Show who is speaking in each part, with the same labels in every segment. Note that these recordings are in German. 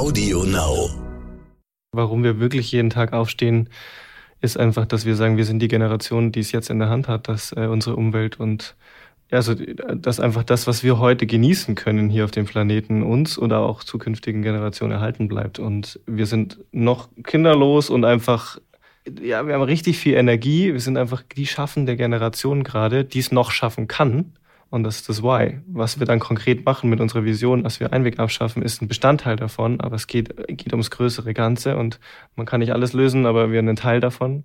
Speaker 1: Audio Now.
Speaker 2: Warum wir wirklich jeden Tag aufstehen, ist einfach, dass wir sagen, wir sind die Generation, die es jetzt in der Hand hat, dass äh, unsere Umwelt und also dass einfach das, was wir heute genießen können hier auf dem Planeten, uns oder auch zukünftigen Generationen erhalten bleibt. Und wir sind noch kinderlos und einfach, ja, wir haben richtig viel Energie. Wir sind einfach die schaffende Generation gerade, die es noch schaffen kann. Und das ist das Why. Was wir dann konkret machen mit unserer Vision, dass wir Einweg abschaffen, ist ein Bestandteil davon. Aber es geht, geht ums größere Ganze und man kann nicht alles lösen, aber wir sind ein Teil davon.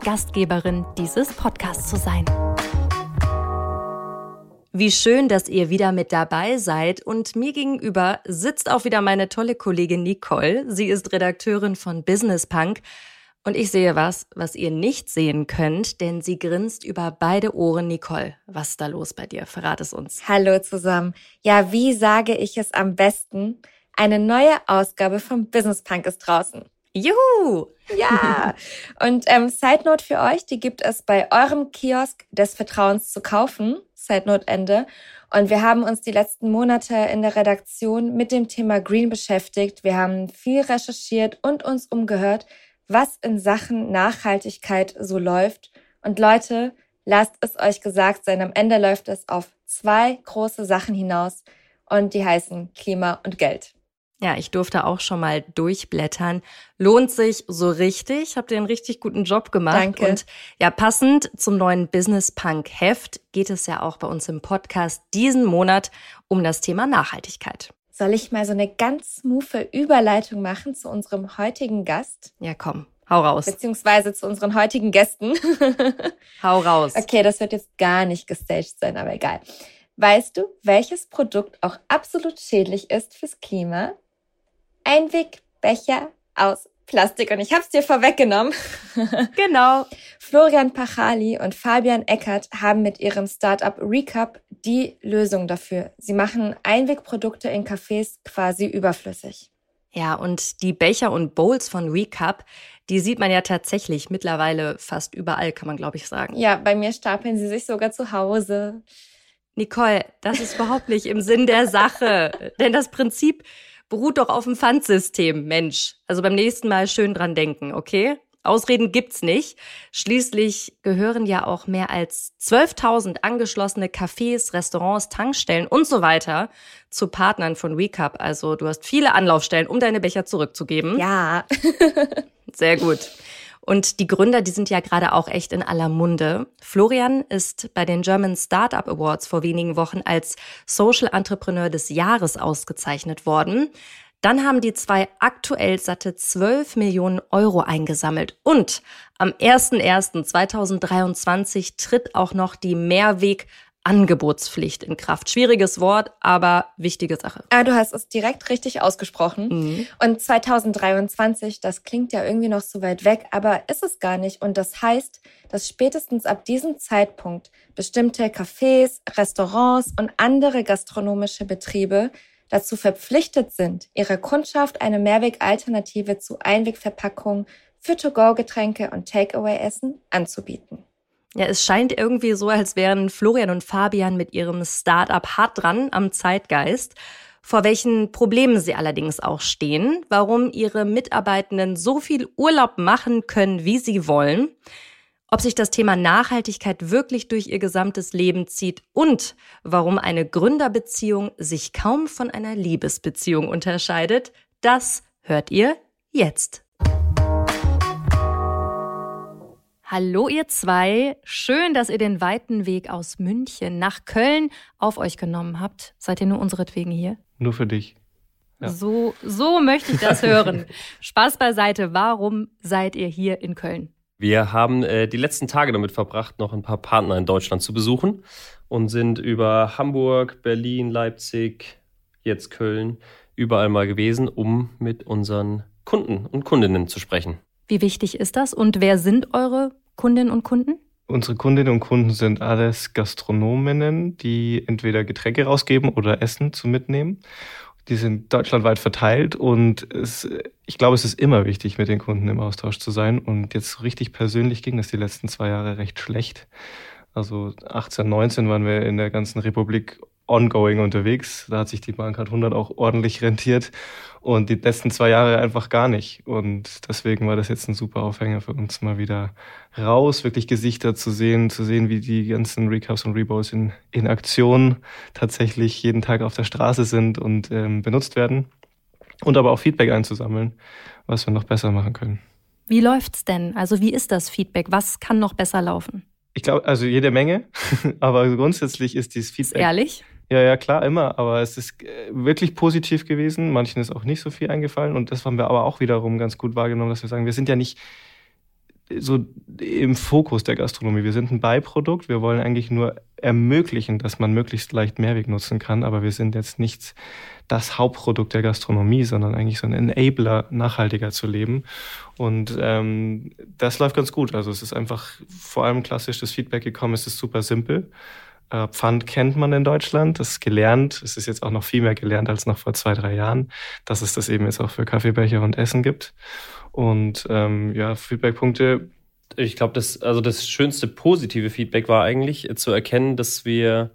Speaker 3: Gastgeberin dieses Podcasts zu sein. Wie schön, dass ihr wieder mit dabei seid. Und mir gegenüber sitzt auch wieder meine tolle Kollegin Nicole. Sie ist Redakteurin von Business Punk. Und ich sehe was, was ihr nicht sehen könnt, denn sie grinst über beide Ohren. Nicole, was ist da los bei dir? Verrat es uns.
Speaker 4: Hallo zusammen. Ja, wie sage ich es am besten? Eine neue Ausgabe vom Business Punk ist draußen.
Speaker 3: Juhu!
Speaker 4: Ja! Und ähm, Side Note für euch, die gibt es bei eurem Kiosk des Vertrauens zu kaufen. Side Note Ende. Und wir haben uns die letzten Monate in der Redaktion mit dem Thema Green beschäftigt. Wir haben viel recherchiert und uns umgehört, was in Sachen Nachhaltigkeit so läuft. Und Leute, lasst es euch gesagt sein, am Ende läuft es auf zwei große Sachen hinaus und die heißen Klima und Geld.
Speaker 3: Ja, ich durfte auch schon mal durchblättern. Lohnt sich so richtig. Habt ihr einen richtig guten Job gemacht.
Speaker 4: Danke.
Speaker 3: Und ja, passend zum neuen Business Punk Heft geht es ja auch bei uns im Podcast diesen Monat um das Thema Nachhaltigkeit.
Speaker 4: Soll ich mal so eine ganz smooth Überleitung machen zu unserem heutigen Gast?
Speaker 3: Ja, komm. Hau raus.
Speaker 4: Beziehungsweise zu unseren heutigen Gästen.
Speaker 3: Hau raus.
Speaker 4: Okay, das wird jetzt gar nicht gestaged sein, aber egal. Weißt du, welches Produkt auch absolut schädlich ist fürs Klima? Einwegbecher aus Plastik und ich habe es dir vorweggenommen.
Speaker 3: genau.
Speaker 4: Florian Pachali und Fabian Eckert haben mit ihrem Startup Recap die Lösung dafür. Sie machen Einwegprodukte in Cafés quasi überflüssig.
Speaker 3: Ja, und die Becher und Bowls von Recap, die sieht man ja tatsächlich mittlerweile fast überall, kann man glaube ich sagen.
Speaker 4: Ja, bei mir stapeln sie sich sogar zu Hause.
Speaker 3: Nicole, das ist überhaupt nicht im Sinn der Sache. Denn das Prinzip beruht doch auf dem Pfandsystem, Mensch. Also beim nächsten Mal schön dran denken, okay? Ausreden gibt's nicht. Schließlich gehören ja auch mehr als 12.000 angeschlossene Cafés, Restaurants, Tankstellen und so weiter zu Partnern von Recap. Also du hast viele Anlaufstellen, um deine Becher zurückzugeben.
Speaker 4: Ja.
Speaker 3: Sehr gut. Und die Gründer, die sind ja gerade auch echt in aller Munde. Florian ist bei den German Startup Awards vor wenigen Wochen als Social Entrepreneur des Jahres ausgezeichnet worden. Dann haben die zwei aktuell satte 12 Millionen Euro eingesammelt. Und am 01.01.2023 tritt auch noch die Mehrweg Angebotspflicht in Kraft. Schwieriges Wort, aber wichtige Sache.
Speaker 4: Ah, du hast es direkt richtig ausgesprochen.
Speaker 3: Mhm.
Speaker 4: Und 2023, das klingt ja irgendwie noch so weit weg, aber ist es gar nicht. Und das heißt, dass spätestens ab diesem Zeitpunkt bestimmte Cafés, Restaurants und andere gastronomische Betriebe dazu verpflichtet sind, ihrer Kundschaft eine Mehrwegalternative zu Einwegverpackungen für To-Go-Getränke und Takeaway-Essen anzubieten.
Speaker 3: Ja, es scheint irgendwie so, als wären Florian und Fabian mit ihrem Startup hart dran am Zeitgeist. Vor welchen Problemen sie allerdings auch stehen, warum ihre Mitarbeitenden so viel Urlaub machen können, wie sie wollen, ob sich das Thema Nachhaltigkeit wirklich durch ihr gesamtes Leben zieht und warum eine Gründerbeziehung sich kaum von einer Liebesbeziehung unterscheidet, das hört ihr jetzt. Hallo ihr zwei, schön, dass ihr den weiten Weg aus München nach Köln auf euch genommen habt. Seid ihr nur unseretwegen hier?
Speaker 2: Nur für dich.
Speaker 3: Ja. So, so möchte ich das hören. Spaß beiseite, warum seid ihr hier in Köln?
Speaker 5: Wir haben äh, die letzten Tage damit verbracht, noch ein paar Partner in Deutschland zu besuchen und sind über Hamburg, Berlin, Leipzig, jetzt Köln, überall mal gewesen, um mit unseren Kunden und Kundinnen zu sprechen.
Speaker 3: Wie wichtig ist das und wer sind eure Kundinnen und Kunden?
Speaker 2: Unsere Kundinnen und Kunden sind alles Gastronominnen, die entweder Getränke rausgeben oder Essen zu mitnehmen. Die sind deutschlandweit verteilt und es, ich glaube, es ist immer wichtig, mit den Kunden im Austausch zu sein. Und jetzt richtig persönlich ging das die letzten zwei Jahre recht schlecht. Also 18, 19 waren wir in der ganzen Republik ongoing unterwegs. Da hat sich die Bahncard 100 auch ordentlich rentiert und die letzten zwei Jahre einfach gar nicht. Und deswegen war das jetzt ein super Aufhänger für uns, mal wieder raus, wirklich Gesichter zu sehen, zu sehen, wie die ganzen Recaps und Rebows in, in Aktion tatsächlich jeden Tag auf der Straße sind und ähm, benutzt werden. Und aber auch Feedback einzusammeln, was wir noch besser machen können.
Speaker 3: Wie läuft's denn? Also wie ist das Feedback? Was kann noch besser laufen?
Speaker 2: Ich glaube, also jede Menge, aber grundsätzlich ist dieses Feedback. Ist
Speaker 3: ehrlich?
Speaker 2: Ja, ja, klar, immer. Aber es ist äh, wirklich positiv gewesen. Manchen ist auch nicht so viel eingefallen. Und das haben wir aber auch wiederum ganz gut wahrgenommen, dass wir sagen, wir sind ja nicht so im Fokus der Gastronomie. Wir sind ein Beiprodukt. Wir wollen eigentlich nur ermöglichen, dass man möglichst leicht Mehrweg nutzen kann. Aber wir sind jetzt nicht das Hauptprodukt der Gastronomie, sondern eigentlich so ein Enabler, nachhaltiger zu leben. Und ähm, das läuft ganz gut. Also es ist einfach vor allem klassisch das Feedback gekommen. Es ist super simpel. Äh, Pfand kennt man in Deutschland, das ist gelernt. Es ist jetzt auch noch viel mehr gelernt als noch vor zwei, drei Jahren, dass es das eben jetzt auch für Kaffeebecher und Essen gibt. Und ähm, ja, Feedbackpunkte.
Speaker 5: Ich glaube, das, also das schönste positive Feedback war eigentlich zu erkennen, dass wir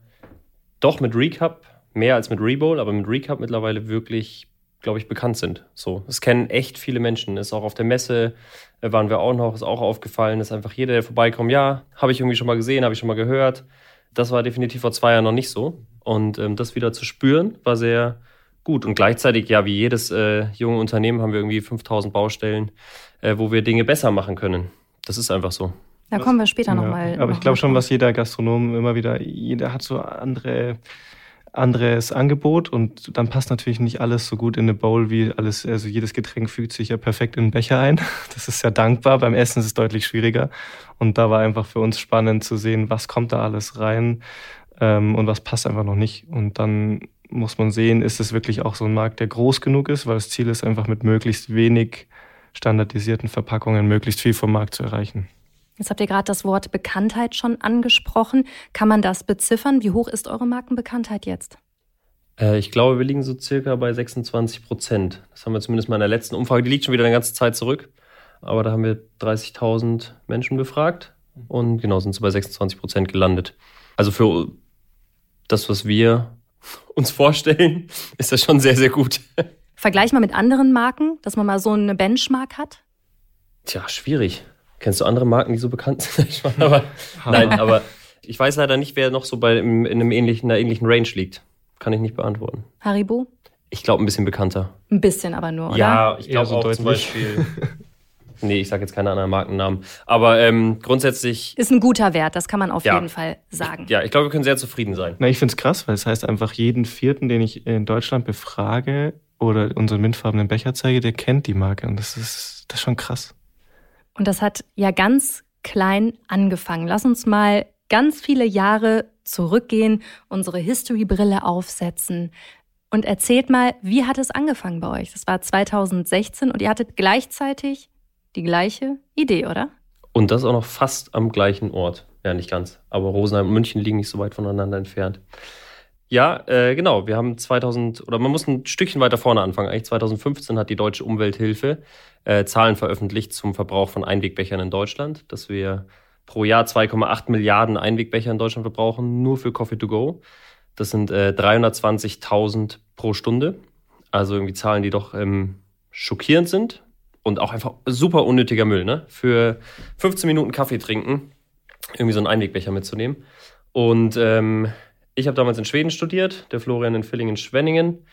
Speaker 5: doch mit Recap, mehr als mit Rebowl, aber mit Recap mittlerweile wirklich, glaube ich, bekannt sind. So, es kennen echt viele Menschen. Ist auch auf der Messe äh, waren wir auch noch, ist auch aufgefallen, dass einfach jeder, der vorbeikommt, ja, habe ich irgendwie schon mal gesehen, habe ich schon mal gehört. Das war definitiv vor zwei Jahren noch nicht so. Und ähm, das wieder zu spüren, war sehr gut. Und gleichzeitig, ja, wie jedes äh, junge Unternehmen, haben wir irgendwie 5000 Baustellen, äh, wo wir Dinge besser machen können. Das ist einfach so.
Speaker 3: Da kommen wir später ja, nochmal.
Speaker 2: Aber noch ich glaube schon, was jeder Gastronom immer wieder, jeder hat so andere anderes Angebot und dann passt natürlich nicht alles so gut in eine Bowl wie alles, also jedes Getränk fügt sich ja perfekt in den Becher ein. Das ist ja dankbar. Beim Essen ist es deutlich schwieriger. Und da war einfach für uns spannend zu sehen, was kommt da alles rein ähm, und was passt einfach noch nicht. Und dann muss man sehen, ist es wirklich auch so ein Markt, der groß genug ist, weil das Ziel ist einfach mit möglichst wenig standardisierten Verpackungen möglichst viel vom Markt zu erreichen.
Speaker 3: Jetzt habt ihr gerade das Wort Bekanntheit schon angesprochen. Kann man das beziffern? Wie hoch ist eure Markenbekanntheit jetzt?
Speaker 5: Äh, ich glaube, wir liegen so circa bei 26 Prozent. Das haben wir zumindest mal in der letzten Umfrage. Die liegt schon wieder eine ganze Zeit zurück. Aber da haben wir 30.000 Menschen befragt und genau sind sie bei 26 Prozent gelandet. Also für das, was wir uns vorstellen, ist das schon sehr, sehr gut.
Speaker 3: Vergleich mal mit anderen Marken, dass man mal so eine Benchmark hat.
Speaker 5: Tja, schwierig. Kennst du andere Marken, die so bekannt sind? aber, nein, aber ich weiß leider nicht, wer noch so bei in einem ähnlichen, einer ähnlichen Range liegt. Kann ich nicht beantworten.
Speaker 3: Haribo?
Speaker 5: Ich glaube, ein bisschen bekannter.
Speaker 3: Ein bisschen aber nur, oder?
Speaker 5: Ja, ich glaube so auch deutlich. zum Beispiel. nee, ich sage jetzt keine anderen Markennamen. Aber ähm, grundsätzlich.
Speaker 3: Ist ein guter Wert, das kann man auf ja, jeden Fall sagen.
Speaker 5: Ja, ich glaube, wir können sehr zufrieden sein.
Speaker 2: Na, ich finde es krass, weil es heißt einfach, jeden vierten, den ich in Deutschland befrage oder unseren mintfarbenen Becher zeige, der kennt die Marke. Und das ist, das ist schon krass.
Speaker 3: Und das hat ja ganz klein angefangen. Lass uns mal ganz viele Jahre zurückgehen, unsere History-Brille aufsetzen und erzählt mal, wie hat es angefangen bei euch? Das war 2016 und ihr hattet gleichzeitig die gleiche Idee, oder?
Speaker 5: Und das auch noch fast am gleichen Ort. Ja, nicht ganz. Aber Rosenheim und München liegen nicht so weit voneinander entfernt. Ja, äh, genau. Wir haben 2000, oder man muss ein Stückchen weiter vorne anfangen. Eigentlich 2015 hat die Deutsche Umwelthilfe äh, Zahlen veröffentlicht zum Verbrauch von Einwegbechern in Deutschland, dass wir pro Jahr 2,8 Milliarden Einwegbecher in Deutschland verbrauchen, nur für Coffee to go. Das sind äh, 320.000 pro Stunde. Also irgendwie Zahlen, die doch ähm, schockierend sind und auch einfach super unnötiger Müll. Ne? Für 15 Minuten Kaffee trinken, irgendwie so einen Einwegbecher mitzunehmen. Und ähm, ich habe damals in Schweden studiert, der Florian in Villingen-Schwenningen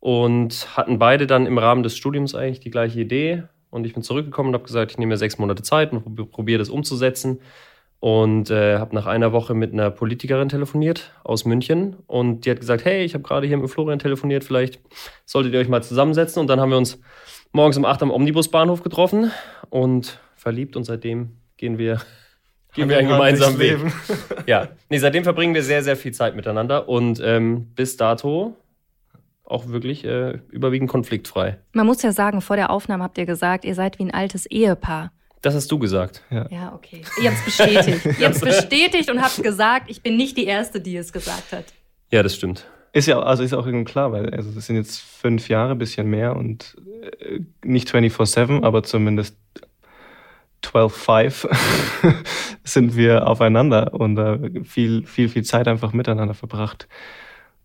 Speaker 5: und hatten beide dann im Rahmen des Studiums eigentlich die gleiche Idee. Und ich bin zurückgekommen und habe gesagt, ich nehme mir sechs Monate Zeit und probiere das umzusetzen. Und äh, habe nach einer Woche mit einer Politikerin telefoniert aus München. Und die hat gesagt, hey, ich habe gerade hier mit Florian telefoniert, vielleicht solltet ihr euch mal zusammensetzen. Und dann haben wir uns morgens um acht am Omnibusbahnhof getroffen und verliebt. Und seitdem gehen wir gehen wir einen gemeinsamen Weg. ja, nee, seitdem verbringen wir sehr, sehr viel Zeit miteinander und ähm, bis dato auch wirklich äh, überwiegend konfliktfrei.
Speaker 3: Man muss ja sagen, vor der Aufnahme habt ihr gesagt, ihr seid wie ein altes Ehepaar.
Speaker 5: Das hast du gesagt.
Speaker 3: Ja, ja okay. Ihr habt es bestätigt. ihr habt es bestätigt und habt gesagt, ich bin nicht die Erste, die es gesagt hat.
Speaker 5: Ja, das stimmt.
Speaker 2: Ist ja also ist auch irgendwie klar, weil also das sind jetzt fünf Jahre, bisschen mehr und äh, nicht 24-7, aber zumindest 12-5 sind wir aufeinander und äh, viel, viel, viel Zeit einfach miteinander verbracht.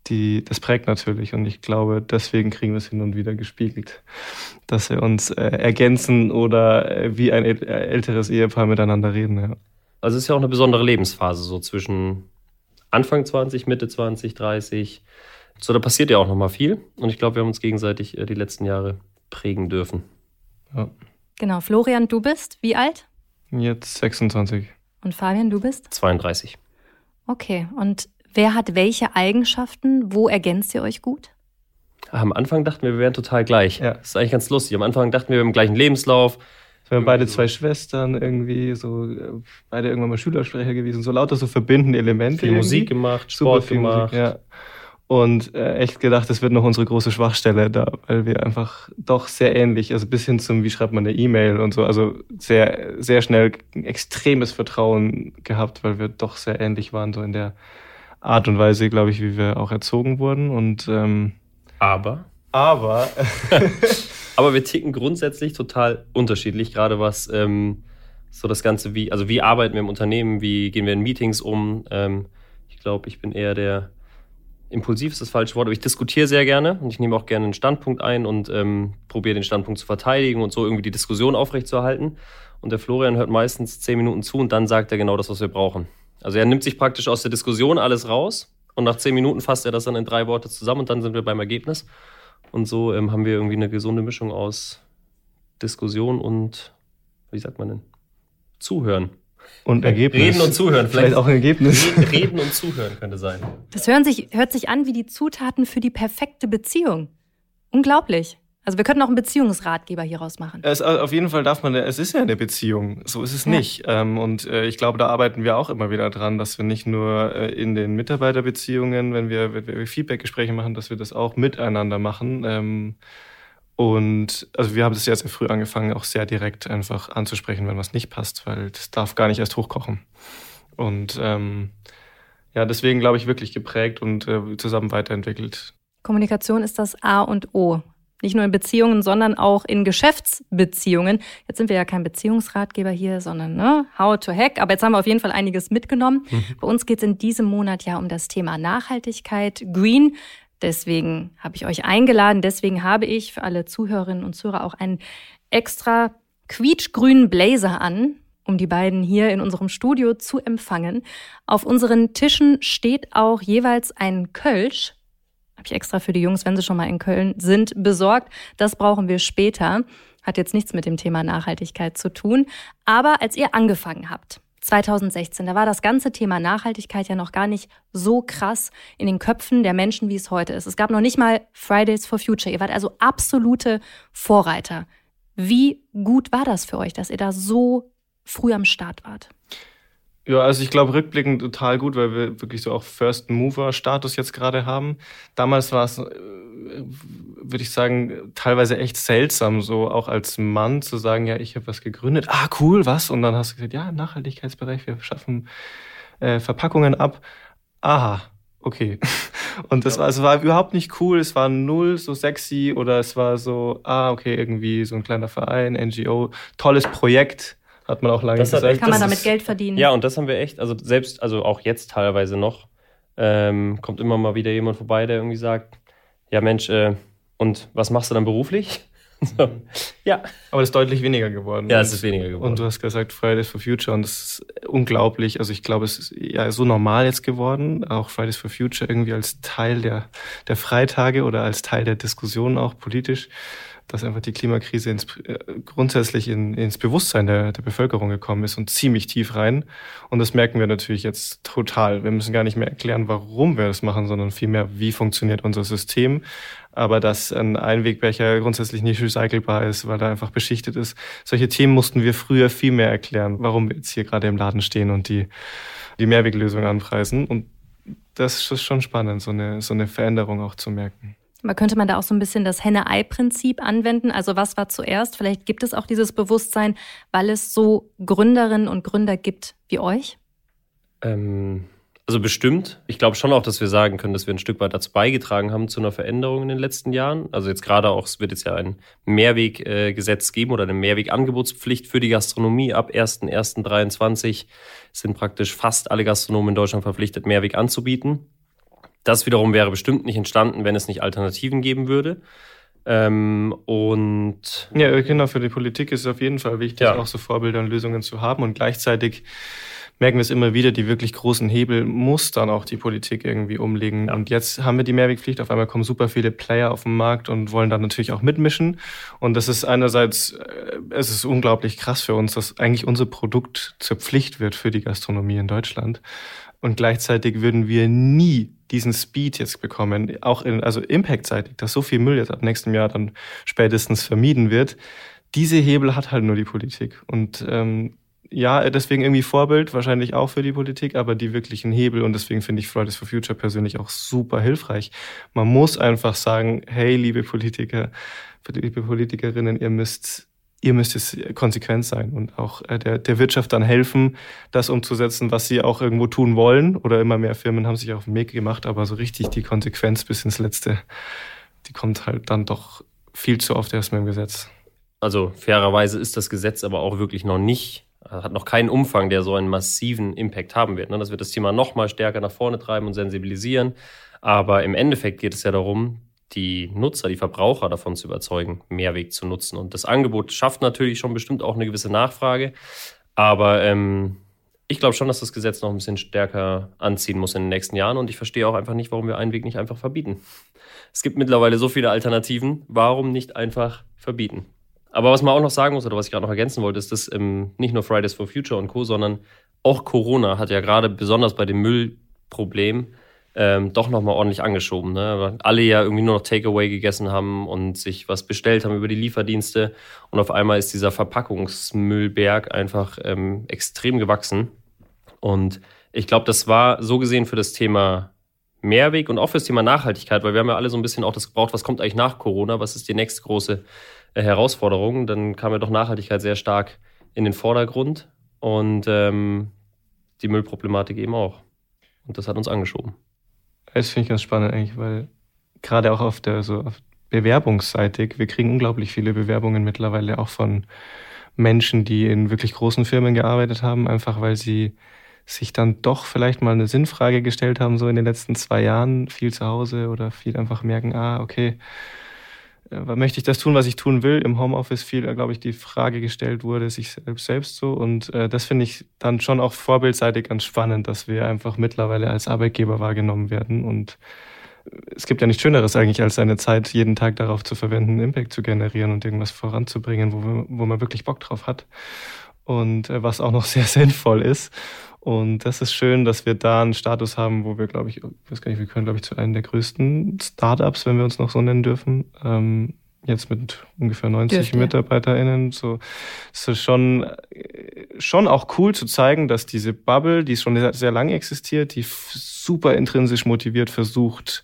Speaker 2: Die, das prägt natürlich und ich glaube, deswegen kriegen wir es hin und wieder gespiegelt, dass wir uns äh, ergänzen oder äh, wie ein älteres Ehepaar miteinander reden. Ja.
Speaker 5: Also es ist ja auch eine besondere Lebensphase, so zwischen Anfang 20, Mitte 20, 30. So, da passiert ja auch noch mal viel und ich glaube, wir haben uns gegenseitig äh, die letzten Jahre prägen dürfen.
Speaker 3: Ja. Genau. Florian, du bist wie alt?
Speaker 2: Jetzt 26.
Speaker 3: Und Fabian, du bist?
Speaker 5: 32.
Speaker 3: Okay. Und wer hat welche Eigenschaften? Wo ergänzt ihr euch gut?
Speaker 5: Am Anfang dachten wir, wir wären total gleich. Ja. Das ist eigentlich ganz lustig. Am Anfang dachten wir, wir haben den gleichen Lebenslauf.
Speaker 2: Wir haben beide zwei Schwestern irgendwie, so beide irgendwann mal Schülersprecher gewesen, so lauter so verbindende Elemente.
Speaker 5: Viel irgendwie. Musik gemacht, Sport Super gemacht. Musik, ja
Speaker 2: und äh, echt gedacht, das wird noch unsere große Schwachstelle da, weil wir einfach doch sehr ähnlich, also bis hin zum, wie schreibt man eine E-Mail und so, also sehr, sehr schnell ein extremes Vertrauen gehabt, weil wir doch sehr ähnlich waren, so in der Art und Weise, glaube ich, wie wir auch erzogen wurden. Und ähm,
Speaker 5: aber.
Speaker 2: Aber.
Speaker 5: aber wir ticken grundsätzlich total unterschiedlich, gerade was ähm, so das Ganze, wie, also wie arbeiten wir im Unternehmen, wie gehen wir in Meetings um. Ähm, ich glaube, ich bin eher der impulsiv ist das falsche Wort, aber ich diskutiere sehr gerne und ich nehme auch gerne einen Standpunkt ein und ähm, probiere den Standpunkt zu verteidigen und so irgendwie die Diskussion aufrechtzuerhalten. Und der Florian hört meistens zehn Minuten zu und dann sagt er genau das, was wir brauchen. Also er nimmt sich praktisch aus der Diskussion alles raus und nach zehn Minuten fasst er das dann in drei Worte zusammen und dann sind wir beim Ergebnis. Und so ähm, haben wir irgendwie eine gesunde Mischung aus Diskussion und, wie sagt man denn, Zuhören.
Speaker 2: Und Ergebnis.
Speaker 5: Reden und zuhören.
Speaker 2: Vielleicht, vielleicht auch ein Ergebnis.
Speaker 5: Reden und zuhören könnte sein.
Speaker 3: Das hören sich, hört sich an wie die Zutaten für die perfekte Beziehung. Unglaublich. Also wir könnten auch einen Beziehungsratgeber hieraus machen.
Speaker 2: Es, auf jeden Fall darf man, es ist ja eine Beziehung, so ist es ja. nicht. Ähm, und äh, ich glaube, da arbeiten wir auch immer wieder dran, dass wir nicht nur äh, in den Mitarbeiterbeziehungen, wenn wir, wenn wir Feedbackgespräche machen, dass wir das auch miteinander machen. Und also wir haben das sehr, sehr früh angefangen, auch sehr direkt einfach anzusprechen, wenn was nicht passt, weil das darf gar nicht erst hochkochen. Und ähm, ja, deswegen glaube ich wirklich geprägt und äh, zusammen weiterentwickelt.
Speaker 3: Kommunikation ist das A und O. Nicht nur in Beziehungen, sondern auch in Geschäftsbeziehungen. Jetzt sind wir ja kein Beziehungsratgeber hier, sondern ne, How to Hack. Aber jetzt haben wir auf jeden Fall einiges mitgenommen. Mhm. Bei uns geht es in diesem Monat ja um das Thema Nachhaltigkeit, Green. Deswegen habe ich euch eingeladen. Deswegen habe ich für alle Zuhörerinnen und Zuhörer auch einen extra quietschgrünen Blazer an, um die beiden hier in unserem Studio zu empfangen. Auf unseren Tischen steht auch jeweils ein Kölsch. Habe ich extra für die Jungs, wenn sie schon mal in Köln sind, besorgt. Das brauchen wir später. Hat jetzt nichts mit dem Thema Nachhaltigkeit zu tun. Aber als ihr angefangen habt, 2016. Da war das ganze Thema Nachhaltigkeit ja noch gar nicht so krass in den Köpfen der Menschen, wie es heute ist. Es gab noch nicht mal Fridays for Future. Ihr wart also absolute Vorreiter. Wie gut war das für euch, dass ihr da so früh am Start wart?
Speaker 2: Ja, also ich glaube rückblickend total gut, weil wir wirklich so auch First Mover Status jetzt gerade haben. Damals war es, äh, würde ich sagen, teilweise echt seltsam, so auch als Mann zu sagen, ja, ich habe was gegründet. Ah, cool, was? Und dann hast du gesagt, ja, Nachhaltigkeitsbereich, wir schaffen äh, Verpackungen ab. Aha, okay. Und das ja. war, es war überhaupt nicht cool, es war null so sexy oder es war so, ah, okay, irgendwie so ein kleiner Verein, NGO, tolles Projekt hat man auch lange
Speaker 3: das gesagt. Kann man damit Geld verdienen?
Speaker 5: Ja, und das haben wir echt, also selbst, also auch jetzt teilweise noch, ähm, kommt immer mal wieder jemand vorbei, der irgendwie sagt, ja Mensch, äh, und was machst du dann beruflich?
Speaker 2: so. Ja. Aber es ist deutlich weniger geworden.
Speaker 5: Ja, es ist weniger geworden.
Speaker 2: Und du hast gesagt Fridays for Future und das ist unglaublich. Also ich glaube, es ist ja so normal jetzt geworden, auch Fridays for Future irgendwie als Teil der, der Freitage oder als Teil der Diskussion auch politisch dass einfach die Klimakrise ins, äh, grundsätzlich in, ins Bewusstsein der, der Bevölkerung gekommen ist und ziemlich tief rein. Und das merken wir natürlich jetzt total. Wir müssen gar nicht mehr erklären, warum wir das machen, sondern vielmehr, wie funktioniert unser System. Aber dass ein Einwegbecher grundsätzlich nicht recycelbar ist, weil er einfach beschichtet ist. Solche Themen mussten wir früher viel mehr erklären, warum wir jetzt hier gerade im Laden stehen und die, die Mehrweglösung anpreisen. Und das ist schon spannend, so eine, so eine Veränderung auch zu merken.
Speaker 3: Aber könnte man da auch so ein bisschen das Henne-Ei-Prinzip anwenden? Also was war zuerst? Vielleicht gibt es auch dieses Bewusstsein, weil es so Gründerinnen und Gründer gibt wie euch?
Speaker 5: Ähm, also bestimmt. Ich glaube schon auch, dass wir sagen können, dass wir ein Stück weit dazu beigetragen haben zu einer Veränderung in den letzten Jahren. Also jetzt gerade auch, es wird jetzt ja ein Mehrweggesetz geben oder eine Mehrwegangebotspflicht für die Gastronomie. Ab 1.1.23 sind praktisch fast alle Gastronomen in Deutschland verpflichtet, Mehrweg anzubieten. Das wiederum wäre bestimmt nicht entstanden, wenn es nicht Alternativen geben würde. Ähm, und
Speaker 2: ja, genau, für die Politik ist es auf jeden Fall wichtig, ja. auch so Vorbilder und Lösungen zu haben und gleichzeitig merken wir es immer wieder, die wirklich großen Hebel muss dann auch die Politik irgendwie umlegen. Ja. Und jetzt haben wir die Mehrwegpflicht, auf einmal kommen super viele Player auf den Markt und wollen dann natürlich auch mitmischen. Und das ist einerseits, äh, es ist unglaublich krass für uns, dass eigentlich unser Produkt zur Pflicht wird für die Gastronomie in Deutschland. Und gleichzeitig würden wir nie diesen Speed jetzt bekommen, auch in, also impactseitig, dass so viel Müll jetzt ab nächstem Jahr dann spätestens vermieden wird. Diese Hebel hat halt nur die Politik. Und ähm, ja, deswegen irgendwie Vorbild, wahrscheinlich auch für die Politik, aber die wirklichen Hebel und deswegen finde ich Fridays for Future persönlich auch super hilfreich. Man muss einfach sagen, hey, liebe Politiker, liebe Politikerinnen, ihr müsst ihr müsst es konsequent sein und auch äh, der, der Wirtschaft dann helfen, das umzusetzen, was sie auch irgendwo tun wollen. Oder immer mehr Firmen haben sich auf den Weg gemacht, aber so richtig die Konsequenz bis ins Letzte, die kommt halt dann doch viel zu oft erst mit dem Gesetz.
Speaker 5: Also fairerweise ist das Gesetz aber auch wirklich noch nicht hat noch keinen Umfang, der so einen massiven Impact haben wird. Ne? Das wird das Thema noch mal stärker nach vorne treiben und sensibilisieren. Aber im Endeffekt geht es ja darum, die Nutzer, die Verbraucher davon zu überzeugen, Mehrweg zu nutzen. Und das Angebot schafft natürlich schon bestimmt auch eine gewisse Nachfrage. Aber ähm, ich glaube schon, dass das Gesetz noch ein bisschen stärker anziehen muss in den nächsten Jahren. Und ich verstehe auch einfach nicht, warum wir einen Weg nicht einfach verbieten. Es gibt mittlerweile so viele Alternativen. Warum nicht einfach verbieten? Aber was man auch noch sagen muss, oder was ich gerade noch ergänzen wollte, ist, dass ähm, nicht nur Fridays for Future und Co., sondern auch Corona hat ja gerade besonders bei dem Müllproblem ähm, doch nochmal ordentlich angeschoben. Ne? Weil alle ja irgendwie nur noch Takeaway gegessen haben und sich was bestellt haben über die Lieferdienste. Und auf einmal ist dieser Verpackungsmüllberg einfach ähm, extrem gewachsen. Und ich glaube, das war so gesehen für das Thema Mehrweg und auch für das Thema Nachhaltigkeit, weil wir haben ja alle so ein bisschen auch das gebraucht, was kommt eigentlich nach Corona, was ist die nächste große äh, Herausforderung, dann kam ja doch Nachhaltigkeit sehr stark in den Vordergrund und ähm, die Müllproblematik eben auch. Und das hat uns angeschoben.
Speaker 2: Das finde ich ganz spannend eigentlich, weil gerade auch auf der so auf Bewerbungsseitig, wir kriegen unglaublich viele Bewerbungen mittlerweile auch von Menschen, die in wirklich großen Firmen gearbeitet haben, einfach weil sie sich dann doch vielleicht mal eine Sinnfrage gestellt haben, so in den letzten zwei Jahren, viel zu Hause oder viel einfach merken, ah, okay, möchte ich das tun, was ich tun will? Im Homeoffice viel, glaube ich, die Frage gestellt wurde, sich selbst, selbst so. Und äh, das finde ich dann schon auch vorbildseitig ganz spannend, dass wir einfach mittlerweile als Arbeitgeber wahrgenommen werden. Und äh, es gibt ja nichts Schöneres eigentlich, als seine Zeit jeden Tag darauf zu verwenden, Impact zu generieren und irgendwas voranzubringen, wo, wo man wirklich Bock drauf hat. Und äh, was auch noch sehr sinnvoll ist. Und das ist schön, dass wir da einen Status haben, wo wir, glaube ich, ich weiß gar nicht, wir können, glaube ich, zu einem der größten Startups, wenn wir uns noch so nennen dürfen, ähm, jetzt mit ungefähr 90 Dürfte. MitarbeiterInnen. So, es ist schon, schon auch cool zu zeigen, dass diese Bubble, die schon sehr, sehr lange existiert, die super intrinsisch motiviert versucht,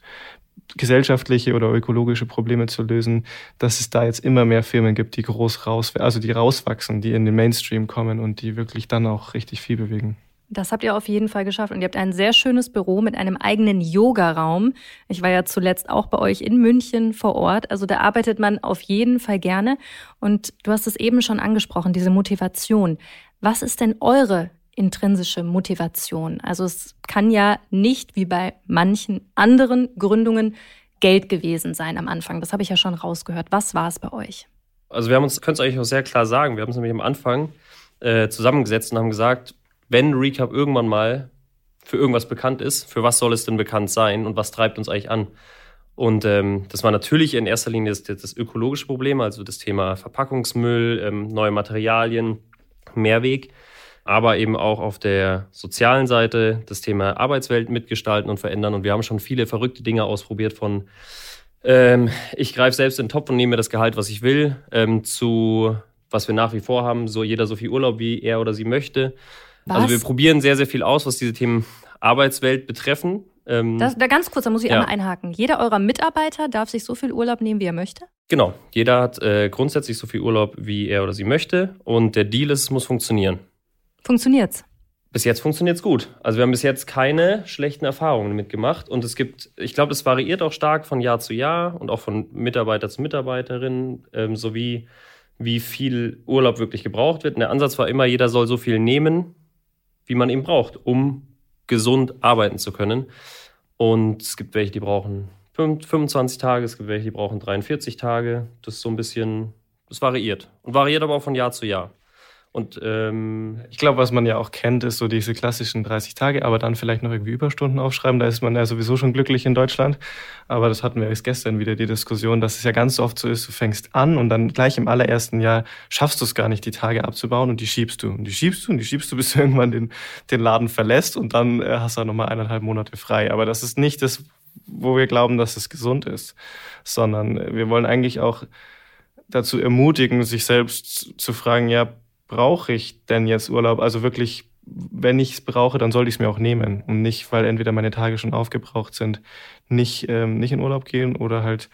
Speaker 2: gesellschaftliche oder ökologische Probleme zu lösen, dass es da jetzt immer mehr Firmen gibt, die groß raus, also die rauswachsen, die in den Mainstream kommen und die wirklich dann auch richtig viel bewegen.
Speaker 3: Das habt ihr auf jeden Fall geschafft. Und ihr habt ein sehr schönes Büro mit einem eigenen Yoga-Raum. Ich war ja zuletzt auch bei euch in München vor Ort. Also da arbeitet man auf jeden Fall gerne. Und du hast es eben schon angesprochen, diese Motivation. Was ist denn eure intrinsische Motivation? Also es kann ja nicht wie bei manchen anderen Gründungen Geld gewesen sein am Anfang. Das habe ich ja schon rausgehört. Was war es bei euch?
Speaker 5: Also wir haben uns, können es eigentlich auch sehr klar sagen, wir haben uns nämlich am Anfang äh, zusammengesetzt und haben gesagt, wenn Recap irgendwann mal für irgendwas bekannt ist, für was soll es denn bekannt sein und was treibt uns eigentlich an? Und ähm, das war natürlich in erster Linie das, das ökologische Problem, also das Thema Verpackungsmüll, ähm, neue Materialien, Mehrweg, aber eben auch auf der sozialen Seite das Thema Arbeitswelt mitgestalten und verändern. Und wir haben schon viele verrückte Dinge ausprobiert von ähm, ich greife selbst in den Topf und nehme mir das Gehalt, was ich will, ähm, zu was wir nach wie vor haben, so jeder so viel Urlaub, wie er oder sie möchte. Was? Also wir probieren sehr, sehr viel aus, was diese Themen Arbeitswelt betreffen.
Speaker 3: Ähm, das, da ganz kurz, da muss ich ja. einmal einhaken. Jeder eurer Mitarbeiter darf sich so viel Urlaub nehmen, wie er möchte?
Speaker 5: Genau. Jeder hat äh, grundsätzlich so viel Urlaub, wie er oder sie möchte. Und der Deal ist, es muss funktionieren.
Speaker 3: Funktioniert's?
Speaker 5: Bis jetzt funktioniert es gut. Also wir haben bis jetzt keine schlechten Erfahrungen mitgemacht. Und es gibt, ich glaube, es variiert auch stark von Jahr zu Jahr und auch von Mitarbeiter zu Mitarbeiterin, ähm, sowie wie viel Urlaub wirklich gebraucht wird. Und der Ansatz war immer, jeder soll so viel nehmen, wie man ihn braucht, um gesund arbeiten zu können. Und es gibt welche, die brauchen 25 Tage, es gibt welche, die brauchen 43 Tage. Das ist so ein bisschen, das variiert. Und variiert aber auch von Jahr zu Jahr. Und ähm,
Speaker 2: ich glaube, was man ja auch kennt, ist so diese klassischen 30 Tage, aber dann vielleicht noch irgendwie Überstunden aufschreiben. Da ist man ja sowieso schon glücklich in Deutschland. Aber das hatten wir jetzt gestern wieder die Diskussion, dass es ja ganz oft so ist, du fängst an und dann gleich im allerersten Jahr schaffst du es gar nicht, die Tage abzubauen und die schiebst du. Und die schiebst du und die schiebst du, bis du irgendwann den, den Laden verlässt und dann äh, hast du nochmal eineinhalb Monate frei. Aber das ist nicht das, wo wir glauben, dass es gesund ist, sondern wir wollen eigentlich auch dazu ermutigen, sich selbst zu fragen, ja, brauche ich denn jetzt Urlaub? Also wirklich, wenn ich es brauche, dann sollte ich es mir auch nehmen und nicht, weil entweder meine Tage schon aufgebraucht sind, nicht, ähm, nicht in Urlaub gehen oder halt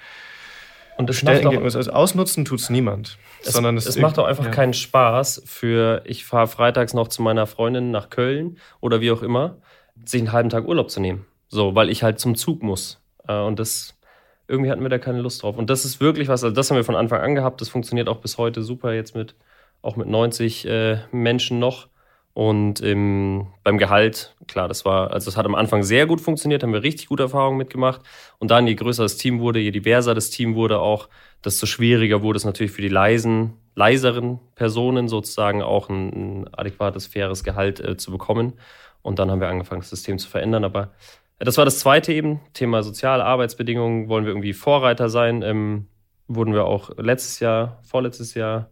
Speaker 5: und das macht auch,
Speaker 2: also ausnutzen tut es niemand.
Speaker 5: Es, sondern es, es macht auch einfach ja. keinen Spaß für, ich fahre freitags noch zu meiner Freundin nach Köln oder wie auch immer, sich einen halben Tag Urlaub zu nehmen. So, weil ich halt zum Zug muss. Äh, und das, irgendwie hatten wir da keine Lust drauf. Und das ist wirklich was, also das haben wir von Anfang an gehabt. Das funktioniert auch bis heute super jetzt mit auch mit 90 äh, Menschen noch. Und im, beim Gehalt, klar, das war, also das hat am Anfang sehr gut funktioniert, haben wir richtig gute Erfahrungen mitgemacht. Und dann, je größer das Team wurde, je diverser das Team wurde auch, desto schwieriger wurde es natürlich für die leisen, leiseren Personen sozusagen auch ein, ein adäquates, faires Gehalt äh, zu bekommen. Und dann haben wir angefangen, das System zu verändern. Aber äh, das war das zweite eben, Thema soziale Arbeitsbedingungen, wollen wir irgendwie Vorreiter sein. Ähm, wurden wir auch letztes Jahr, vorletztes Jahr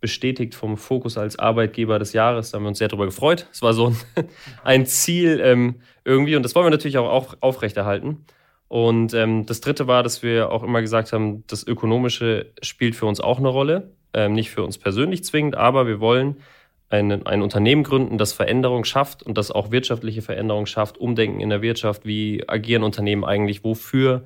Speaker 5: bestätigt vom Fokus als Arbeitgeber des Jahres. Da haben wir uns sehr darüber gefreut. Es war so ein, ein Ziel ähm, irgendwie und das wollen wir natürlich auch auf, aufrechterhalten. Und ähm, das Dritte war, dass wir auch immer gesagt haben, das Ökonomische spielt für uns auch eine Rolle. Ähm, nicht für uns persönlich zwingend, aber wir wollen ein, ein Unternehmen gründen, das Veränderung schafft und das auch wirtschaftliche Veränderung schafft, Umdenken in der Wirtschaft, wie agieren Unternehmen eigentlich, wofür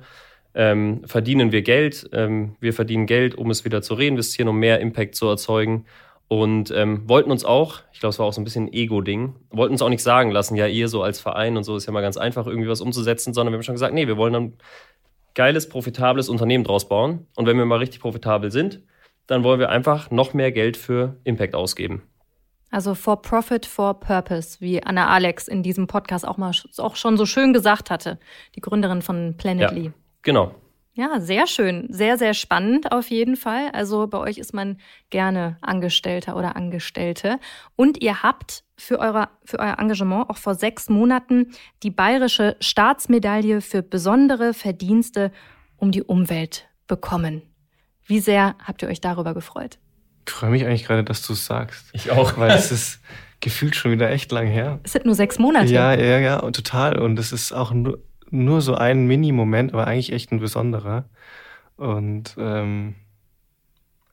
Speaker 5: ähm, verdienen wir Geld. Ähm, wir verdienen Geld, um es wieder zu reinvestieren, um mehr Impact zu erzeugen. Und ähm, wollten uns auch, ich glaube, es war auch so ein bisschen ein Ego-Ding, wollten uns auch nicht sagen lassen, ja, ihr so als Verein und so ist ja mal ganz einfach, irgendwie was umzusetzen, sondern wir haben schon gesagt, nee, wir wollen ein geiles, profitables Unternehmen draus bauen. Und wenn wir mal richtig profitabel sind, dann wollen wir einfach noch mehr Geld für Impact ausgeben.
Speaker 3: Also for profit, for purpose, wie Anna Alex in diesem Podcast auch mal auch schon so schön gesagt hatte, die Gründerin von Planetly.
Speaker 5: Ja. Genau.
Speaker 3: Ja, sehr schön. Sehr, sehr spannend auf jeden Fall. Also bei euch ist man gerne Angestellter oder Angestellte. Und ihr habt für, eure, für euer Engagement auch vor sechs Monaten die Bayerische Staatsmedaille für besondere Verdienste um die Umwelt bekommen. Wie sehr habt ihr euch darüber gefreut?
Speaker 2: Ich freue mich eigentlich gerade, dass du es sagst.
Speaker 5: Ich auch.
Speaker 2: Weil es ist gefühlt schon wieder echt lang her.
Speaker 3: Es sind nur sechs Monate.
Speaker 2: Ja, ja, ja, total. Und es ist auch nur nur so ein Mini-Moment, aber eigentlich echt ein besonderer. Und ähm,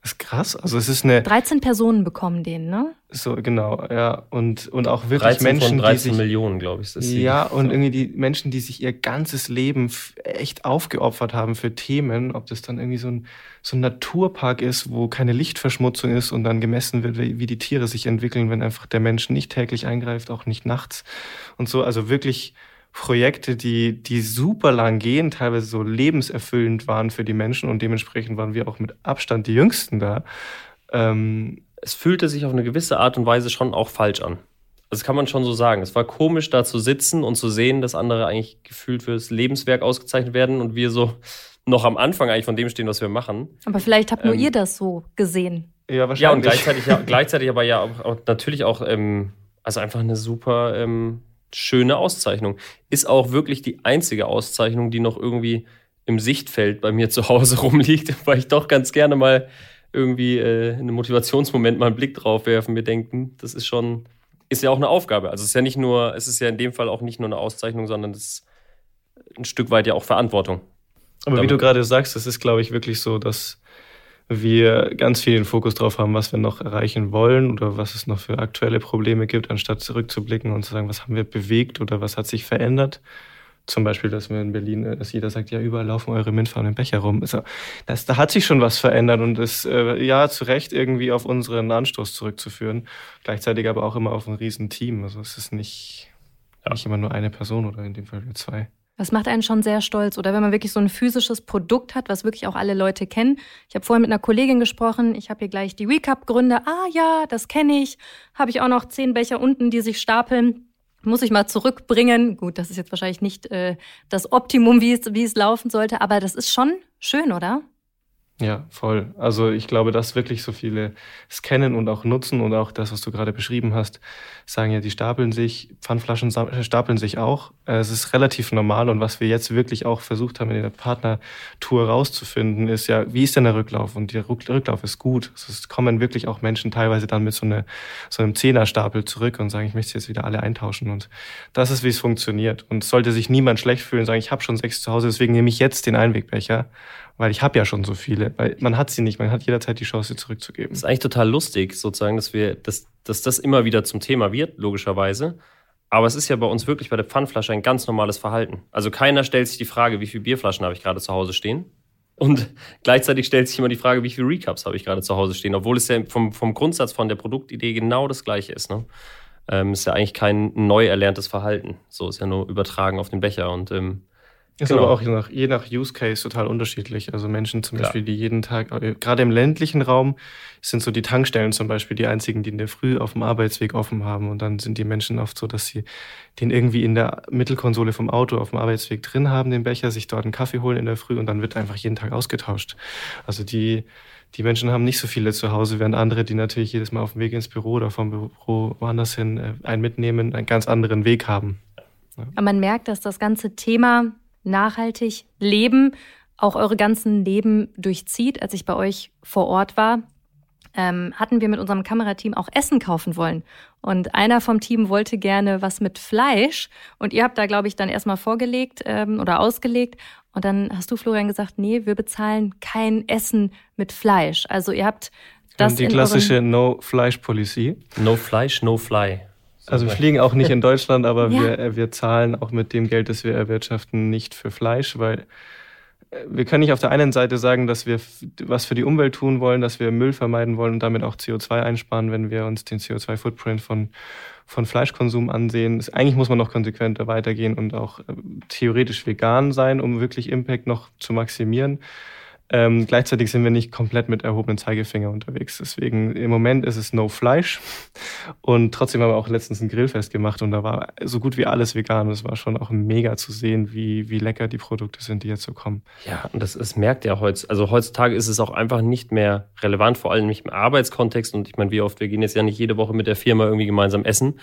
Speaker 2: ist krass. Also es ist eine.
Speaker 3: 13 Personen bekommen den, ne?
Speaker 2: So, genau, ja. Und, und auch wirklich 13 Menschen, von
Speaker 5: 13
Speaker 2: die sich.
Speaker 5: Millionen, glaube ich, ist
Speaker 2: das Ja, und so. irgendwie die Menschen, die sich ihr ganzes Leben echt aufgeopfert haben für Themen, ob das dann irgendwie so ein, so ein Naturpark ist, wo keine Lichtverschmutzung ist und dann gemessen wird, wie, wie die Tiere sich entwickeln, wenn einfach der Mensch nicht täglich eingreift, auch nicht nachts und so. Also wirklich Projekte, die, die super lang gehen, teilweise so lebenserfüllend waren für die Menschen und dementsprechend waren wir auch mit Abstand die Jüngsten da.
Speaker 5: Ähm, es fühlte sich auf eine gewisse Art und Weise schon auch falsch an. Das kann man schon so sagen. Es war komisch, da zu sitzen und zu sehen, dass andere eigentlich gefühlt fürs Lebenswerk ausgezeichnet werden und wir so noch am Anfang eigentlich von dem stehen, was wir machen.
Speaker 3: Aber vielleicht habt nur ähm, ihr das so gesehen.
Speaker 5: Ja, wahrscheinlich. Ja, und gleichzeitig, ja, gleichzeitig aber ja auch, auch natürlich auch, ähm, also einfach eine super ähm, schöne Auszeichnung. Ist auch wirklich die einzige Auszeichnung, die noch irgendwie im Sichtfeld bei mir zu Hause rumliegt, weil ich doch ganz gerne mal irgendwie äh, in einem Motivationsmoment mal einen Blick drauf werfen, mir denken, das ist schon, ist ja auch eine Aufgabe. Also es ist ja nicht nur, es ist ja in dem Fall auch nicht nur eine Auszeichnung, sondern es ist ein Stück weit ja auch Verantwortung.
Speaker 2: Aber Damit. wie du gerade sagst, es ist, glaube ich, wirklich so, dass wir ganz viel den Fokus drauf haben, was wir noch erreichen wollen oder was es noch für aktuelle Probleme gibt, anstatt zurückzublicken und zu sagen, was haben wir bewegt oder was hat sich verändert. Zum Beispiel, dass wir in Berlin, äh, dass jeder sagt, ja, überall laufen eure mintfarbenen Becher rum. Also, das, da hat sich schon was verändert und ist äh, ja zu Recht irgendwie auf unseren Anstoß zurückzuführen. Gleichzeitig aber auch immer auf ein Riesenteam. Also es ist nicht, ja. nicht immer nur eine Person oder in dem Fall wir zwei.
Speaker 3: Das macht einen schon sehr stolz. Oder wenn man wirklich so ein physisches Produkt hat, was wirklich auch alle Leute kennen. Ich habe vorhin mit einer Kollegin gesprochen. Ich habe hier gleich die Recap-Gründe. Ah ja, das kenne ich. Habe ich auch noch zehn Becher unten, die sich stapeln muss ich mal zurückbringen. Gut, das ist jetzt wahrscheinlich nicht äh, das Optimum, wie es, wie es laufen sollte, aber das ist schon schön, oder?
Speaker 2: Ja, voll. Also ich glaube, dass wirklich so viele es kennen und auch nutzen und auch das, was du gerade beschrieben hast, sagen ja, die stapeln sich, Pfandflaschen stapeln sich auch. Es ist relativ normal und was wir jetzt wirklich auch versucht haben in der Partnertour rauszufinden, ist ja, wie ist denn der Rücklauf? Und der Rücklauf ist gut. Es kommen wirklich auch Menschen teilweise dann mit so, eine, so einem Zehnerstapel zurück und sagen, ich möchte jetzt wieder alle eintauschen. Und das ist, wie es funktioniert. Und sollte sich niemand schlecht fühlen und sagen, ich habe schon sechs zu Hause, deswegen nehme ich jetzt den Einwegbecher weil ich habe ja schon so viele, weil man hat sie nicht, man hat jederzeit die Chance, sie zurückzugeben.
Speaker 5: Das ist eigentlich total lustig, sozusagen, dass wir, dass, dass das immer wieder zum Thema wird, logischerweise. Aber es ist ja bei uns wirklich bei der Pfandflasche ein ganz normales Verhalten. Also keiner stellt sich die Frage, wie viele Bierflaschen habe ich gerade zu Hause stehen. Und gleichzeitig stellt sich immer die Frage, wie viele Recaps habe ich gerade zu Hause stehen, obwohl es ja vom, vom Grundsatz von der Produktidee genau das gleiche ist. Ne? Ähm, ist ja eigentlich kein neu erlerntes Verhalten. So ist ja nur übertragen auf den Becher. Und ähm,
Speaker 2: ist genau. aber auch je nach, je nach Use Case total unterschiedlich. Also Menschen zum Klar. Beispiel, die jeden Tag, äh, gerade im ländlichen Raum, sind so die Tankstellen zum Beispiel die einzigen, die in der Früh auf dem Arbeitsweg offen haben. Und dann sind die Menschen oft so, dass sie den irgendwie in der Mittelkonsole vom Auto auf dem Arbeitsweg drin haben, den Becher, sich dort einen Kaffee holen in der Früh und dann wird einfach jeden Tag ausgetauscht. Also die, die Menschen haben nicht so viele zu Hause, während andere, die natürlich jedes Mal auf dem Weg ins Büro oder vom Büro woanders hin äh, einen mitnehmen, einen ganz anderen Weg haben.
Speaker 3: Ja. Aber man merkt, dass das ganze Thema nachhaltig leben, auch eure ganzen Leben durchzieht. Als ich bei euch vor Ort war, ähm, hatten wir mit unserem Kamerateam auch Essen kaufen wollen. Und einer vom Team wollte gerne was mit Fleisch. Und ihr habt da, glaube ich, dann erstmal vorgelegt ähm, oder ausgelegt. Und dann hast du, Florian, gesagt, nee, wir bezahlen kein Essen mit Fleisch. Also ihr habt das.
Speaker 2: Die klassische No-Fleisch-Policy.
Speaker 5: No Fleisch, no Fly.
Speaker 2: Also wir fliegen auch nicht in Deutschland, aber ja. wir, äh, wir zahlen auch mit dem Geld, das wir erwirtschaften, nicht für Fleisch, weil äh, wir können nicht auf der einen Seite sagen, dass wir was für die Umwelt tun wollen, dass wir Müll vermeiden wollen und damit auch CO2 einsparen, wenn wir uns den CO2-Footprint von, von Fleischkonsum ansehen. Eigentlich muss man noch konsequenter weitergehen und auch äh, theoretisch vegan sein, um wirklich Impact noch zu maximieren. Ähm, gleichzeitig sind wir nicht komplett mit erhobenen Zeigefinger unterwegs. Deswegen im Moment ist es No Fleisch. Und trotzdem haben wir auch letztens ein Grillfest gemacht und da war so gut wie alles vegan. Und es war schon auch mega zu sehen, wie, wie lecker die Produkte sind, die jetzt so kommen.
Speaker 5: Ja, und das, das merkt ja heutzutage. Also heutzutage ist es auch einfach nicht mehr relevant, vor allem nicht im Arbeitskontext. Und ich meine, wie oft, wir gehen jetzt ja nicht jede Woche mit der Firma irgendwie gemeinsam essen.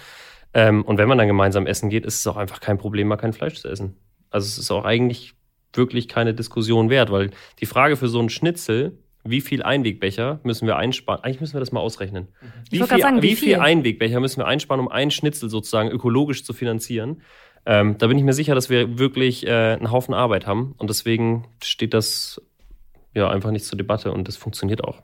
Speaker 5: Ähm, und wenn man dann gemeinsam essen geht, ist es auch einfach kein Problem, mal kein Fleisch zu essen. Also es ist auch eigentlich wirklich keine Diskussion wert, weil die Frage für so einen Schnitzel, wie viel Einwegbecher müssen wir einsparen? Eigentlich müssen wir das mal ausrechnen. Wie, viel, sagen, wie, wie viel Einwegbecher müssen wir einsparen, um einen Schnitzel sozusagen ökologisch zu finanzieren? Ähm, da bin ich mir sicher, dass wir wirklich äh, einen Haufen Arbeit haben und deswegen steht das ja einfach nicht zur Debatte und das funktioniert auch.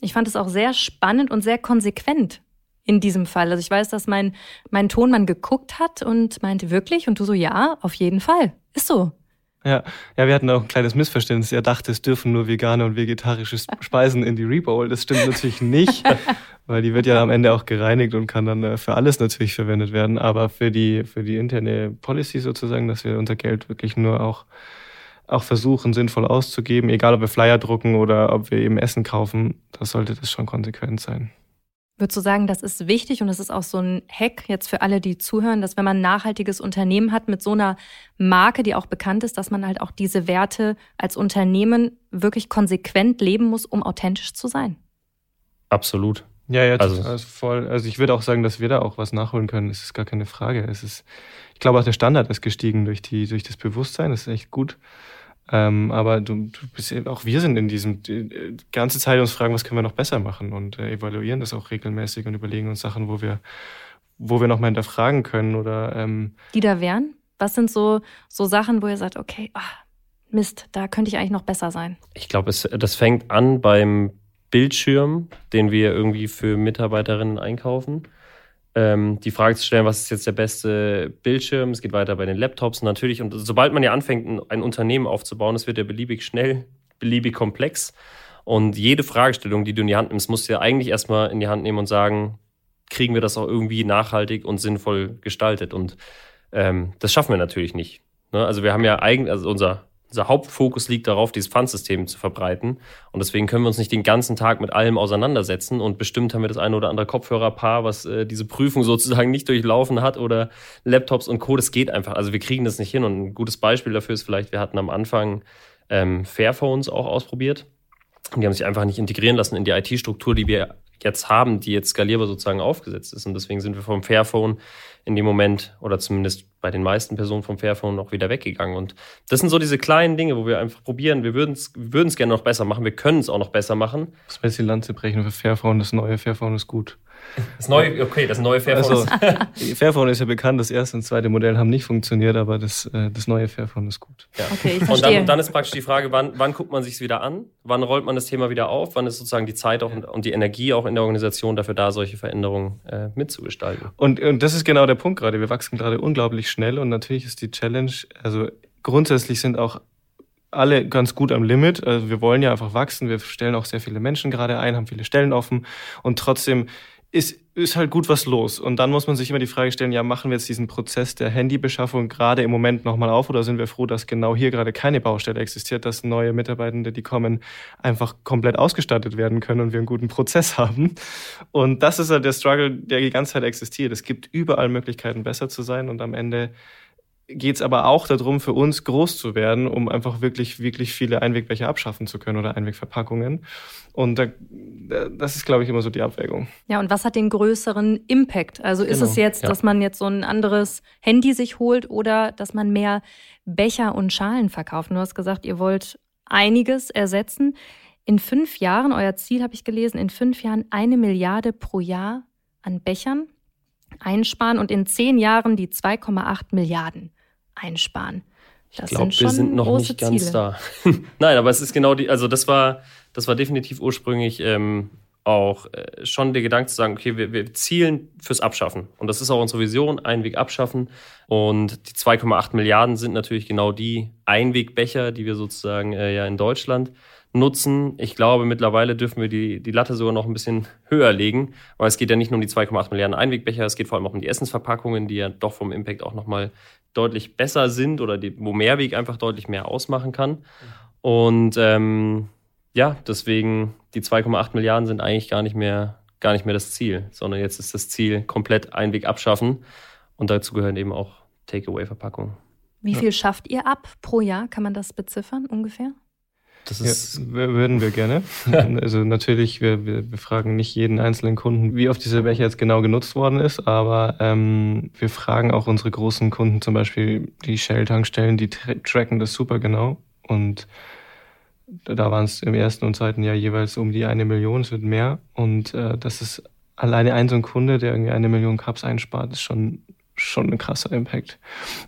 Speaker 3: Ich fand es auch sehr spannend und sehr konsequent in diesem Fall. Also ich weiß, dass mein, mein Tonmann geguckt hat und meinte wirklich und du so, ja, auf jeden Fall. Ist so.
Speaker 2: Ja, ja, wir hatten auch ein kleines Missverständnis. Er dachte, es dürfen nur vegane und vegetarische Speisen in die Rebowl. Das stimmt natürlich nicht, weil die wird ja am Ende auch gereinigt und kann dann äh, für alles natürlich verwendet werden. Aber für die, für die interne Policy sozusagen, dass wir unser Geld wirklich nur auch, auch versuchen, sinnvoll auszugeben, egal ob wir Flyer drucken oder ob wir eben Essen kaufen, da sollte das schon konsequent sein.
Speaker 3: Würdest du sagen, das ist wichtig und das ist auch so ein Hack jetzt für alle, die zuhören, dass wenn man ein nachhaltiges Unternehmen hat mit so einer Marke, die auch bekannt ist, dass man halt auch diese Werte als Unternehmen wirklich konsequent leben muss, um authentisch zu sein?
Speaker 5: Absolut.
Speaker 2: Ja, ja, also, also voll. Also ich würde auch sagen, dass wir da auch was nachholen können. Das ist gar keine Frage. Es ist, ich glaube auch der Standard ist gestiegen durch die, durch das Bewusstsein. Das ist echt gut. Ähm, aber du, du bist ja, auch wir sind in diesem die, die ganze Zeit uns fragen, was können wir noch besser machen und äh, evaluieren das auch regelmäßig und überlegen uns Sachen, wo wir, wo wir noch mal hinterfragen können oder ähm,
Speaker 3: die da wären. Was sind so so Sachen, wo ihr sagt, okay, ach, Mist, da könnte ich eigentlich noch besser sein?
Speaker 5: Ich glaube, das fängt an beim Bildschirm, den wir irgendwie für Mitarbeiterinnen einkaufen. Ähm, die Frage zu stellen, was ist jetzt der beste Bildschirm? Es geht weiter bei den Laptops natürlich. Und sobald man ja anfängt, ein, Unternehmen aufzubauen, es wird ja beliebig schnell, beliebig komplex. Und jede Fragestellung, die du in die Hand nimmst, musst du ja eigentlich erstmal in die Hand nehmen und sagen, kriegen wir das auch irgendwie nachhaltig und sinnvoll gestaltet? Und ähm, das schaffen wir natürlich nicht. Ne? Also wir haben ja eigentlich, also unser unser Hauptfokus liegt darauf, dieses Pfandsystem zu verbreiten. Und deswegen können wir uns nicht den ganzen Tag mit allem auseinandersetzen. Und bestimmt haben wir das eine oder andere Kopfhörerpaar, was äh, diese Prüfung sozusagen nicht durchlaufen hat oder Laptops und Co. Das geht einfach. Also wir kriegen das nicht hin. Und ein gutes Beispiel dafür ist vielleicht, wir hatten am Anfang ähm, Fairphones auch ausprobiert. Und die haben sich einfach nicht integrieren lassen in die IT-Struktur, die wir jetzt haben, die jetzt skalierbar sozusagen aufgesetzt ist. Und deswegen sind wir vom Fairphone in dem Moment oder zumindest bei den meisten Personen vom Fairphone auch wieder weggegangen. Und das sind so diese kleinen Dinge, wo wir einfach probieren, wir würden es gerne noch besser machen, wir können es auch noch besser machen.
Speaker 2: Das die Lanze brechen für Fairphone, das neue Fairphone ist gut.
Speaker 5: Das neue, okay, das neue Fairphone.
Speaker 2: Also, Fairphone ist ja bekannt, das erste und zweite Modell haben nicht funktioniert, aber das, äh, das neue Fairphone ist gut.
Speaker 5: Ja. Okay, ich und dann, dann, ist praktisch die Frage, wann, wann guckt man sich wieder an? Wann rollt man das Thema wieder auf? Wann ist sozusagen die Zeit auch und die Energie auch in der Organisation dafür da, solche Veränderungen äh, mitzugestalten?
Speaker 2: Und, und das ist genau der Punkt gerade. Wir wachsen gerade unglaublich schnell und natürlich ist die Challenge, also grundsätzlich sind auch alle ganz gut am Limit. Also wir wollen ja einfach wachsen. Wir stellen auch sehr viele Menschen gerade ein, haben viele Stellen offen und trotzdem ist, ist halt gut was los. Und dann muss man sich immer die Frage stellen, ja, machen wir jetzt diesen Prozess der Handybeschaffung gerade im Moment nochmal auf oder sind wir froh, dass genau hier gerade keine Baustelle existiert, dass neue Mitarbeitende, die kommen, einfach komplett ausgestattet werden können und wir einen guten Prozess haben. Und das ist halt der Struggle, der die ganze Zeit existiert. Es gibt überall Möglichkeiten, besser zu sein und am Ende geht es aber auch darum, für uns groß zu werden, um einfach wirklich, wirklich viele Einwegbecher abschaffen zu können oder Einwegverpackungen. Und da, das ist, glaube ich, immer so die Abwägung.
Speaker 3: Ja, und was hat den größeren Impact? Also ist genau, es jetzt, ja. dass man jetzt so ein anderes Handy sich holt oder dass man mehr Becher und Schalen verkauft? Du hast gesagt, ihr wollt einiges ersetzen. In fünf Jahren, euer Ziel habe ich gelesen, in fünf Jahren eine Milliarde pro Jahr an Bechern einsparen und in zehn Jahren die 2,8 Milliarden einsparen.
Speaker 5: Das ich glaube, wir sind noch nicht ganz Ziele. da. Nein, aber es ist genau die, also das war, das war definitiv ursprünglich ähm, auch äh, schon der Gedanke zu sagen, okay, wir, wir zielen fürs Abschaffen. Und das ist auch unsere Vision, Einweg abschaffen. Und die 2,8 Milliarden sind natürlich genau die Einwegbecher, die wir sozusagen äh, ja in Deutschland nutzen. Ich glaube, mittlerweile dürfen wir die, die Latte sogar noch ein bisschen höher legen, weil es geht ja nicht nur um die 2,8 Milliarden Einwegbecher, es geht vor allem auch um die Essensverpackungen, die ja doch vom Impact auch nochmal deutlich besser sind oder die, wo Mehrweg einfach deutlich mehr ausmachen kann. Und ähm, ja, deswegen die 2,8 Milliarden sind eigentlich gar nicht mehr gar nicht mehr das Ziel, sondern jetzt ist das Ziel komplett Einweg abschaffen und dazu gehören eben auch Takeaway-Verpackungen.
Speaker 3: Wie viel schafft ihr ab pro Jahr? Kann man das beziffern ungefähr?
Speaker 2: Das ist ja, würden wir gerne. also natürlich, wir, wir, wir, fragen nicht jeden einzelnen Kunden, wie oft dieser Becher jetzt genau genutzt worden ist, aber ähm, wir fragen auch unsere großen Kunden, zum Beispiel die Shell-Tankstellen, die tra tracken das super genau. Und da waren es im ersten und zweiten Jahr jeweils um die eine Million, es wird mehr. Und äh, das ist alleine ein so ein Kunde, der irgendwie eine Million Cups einspart, ist schon, schon ein krasser Impact.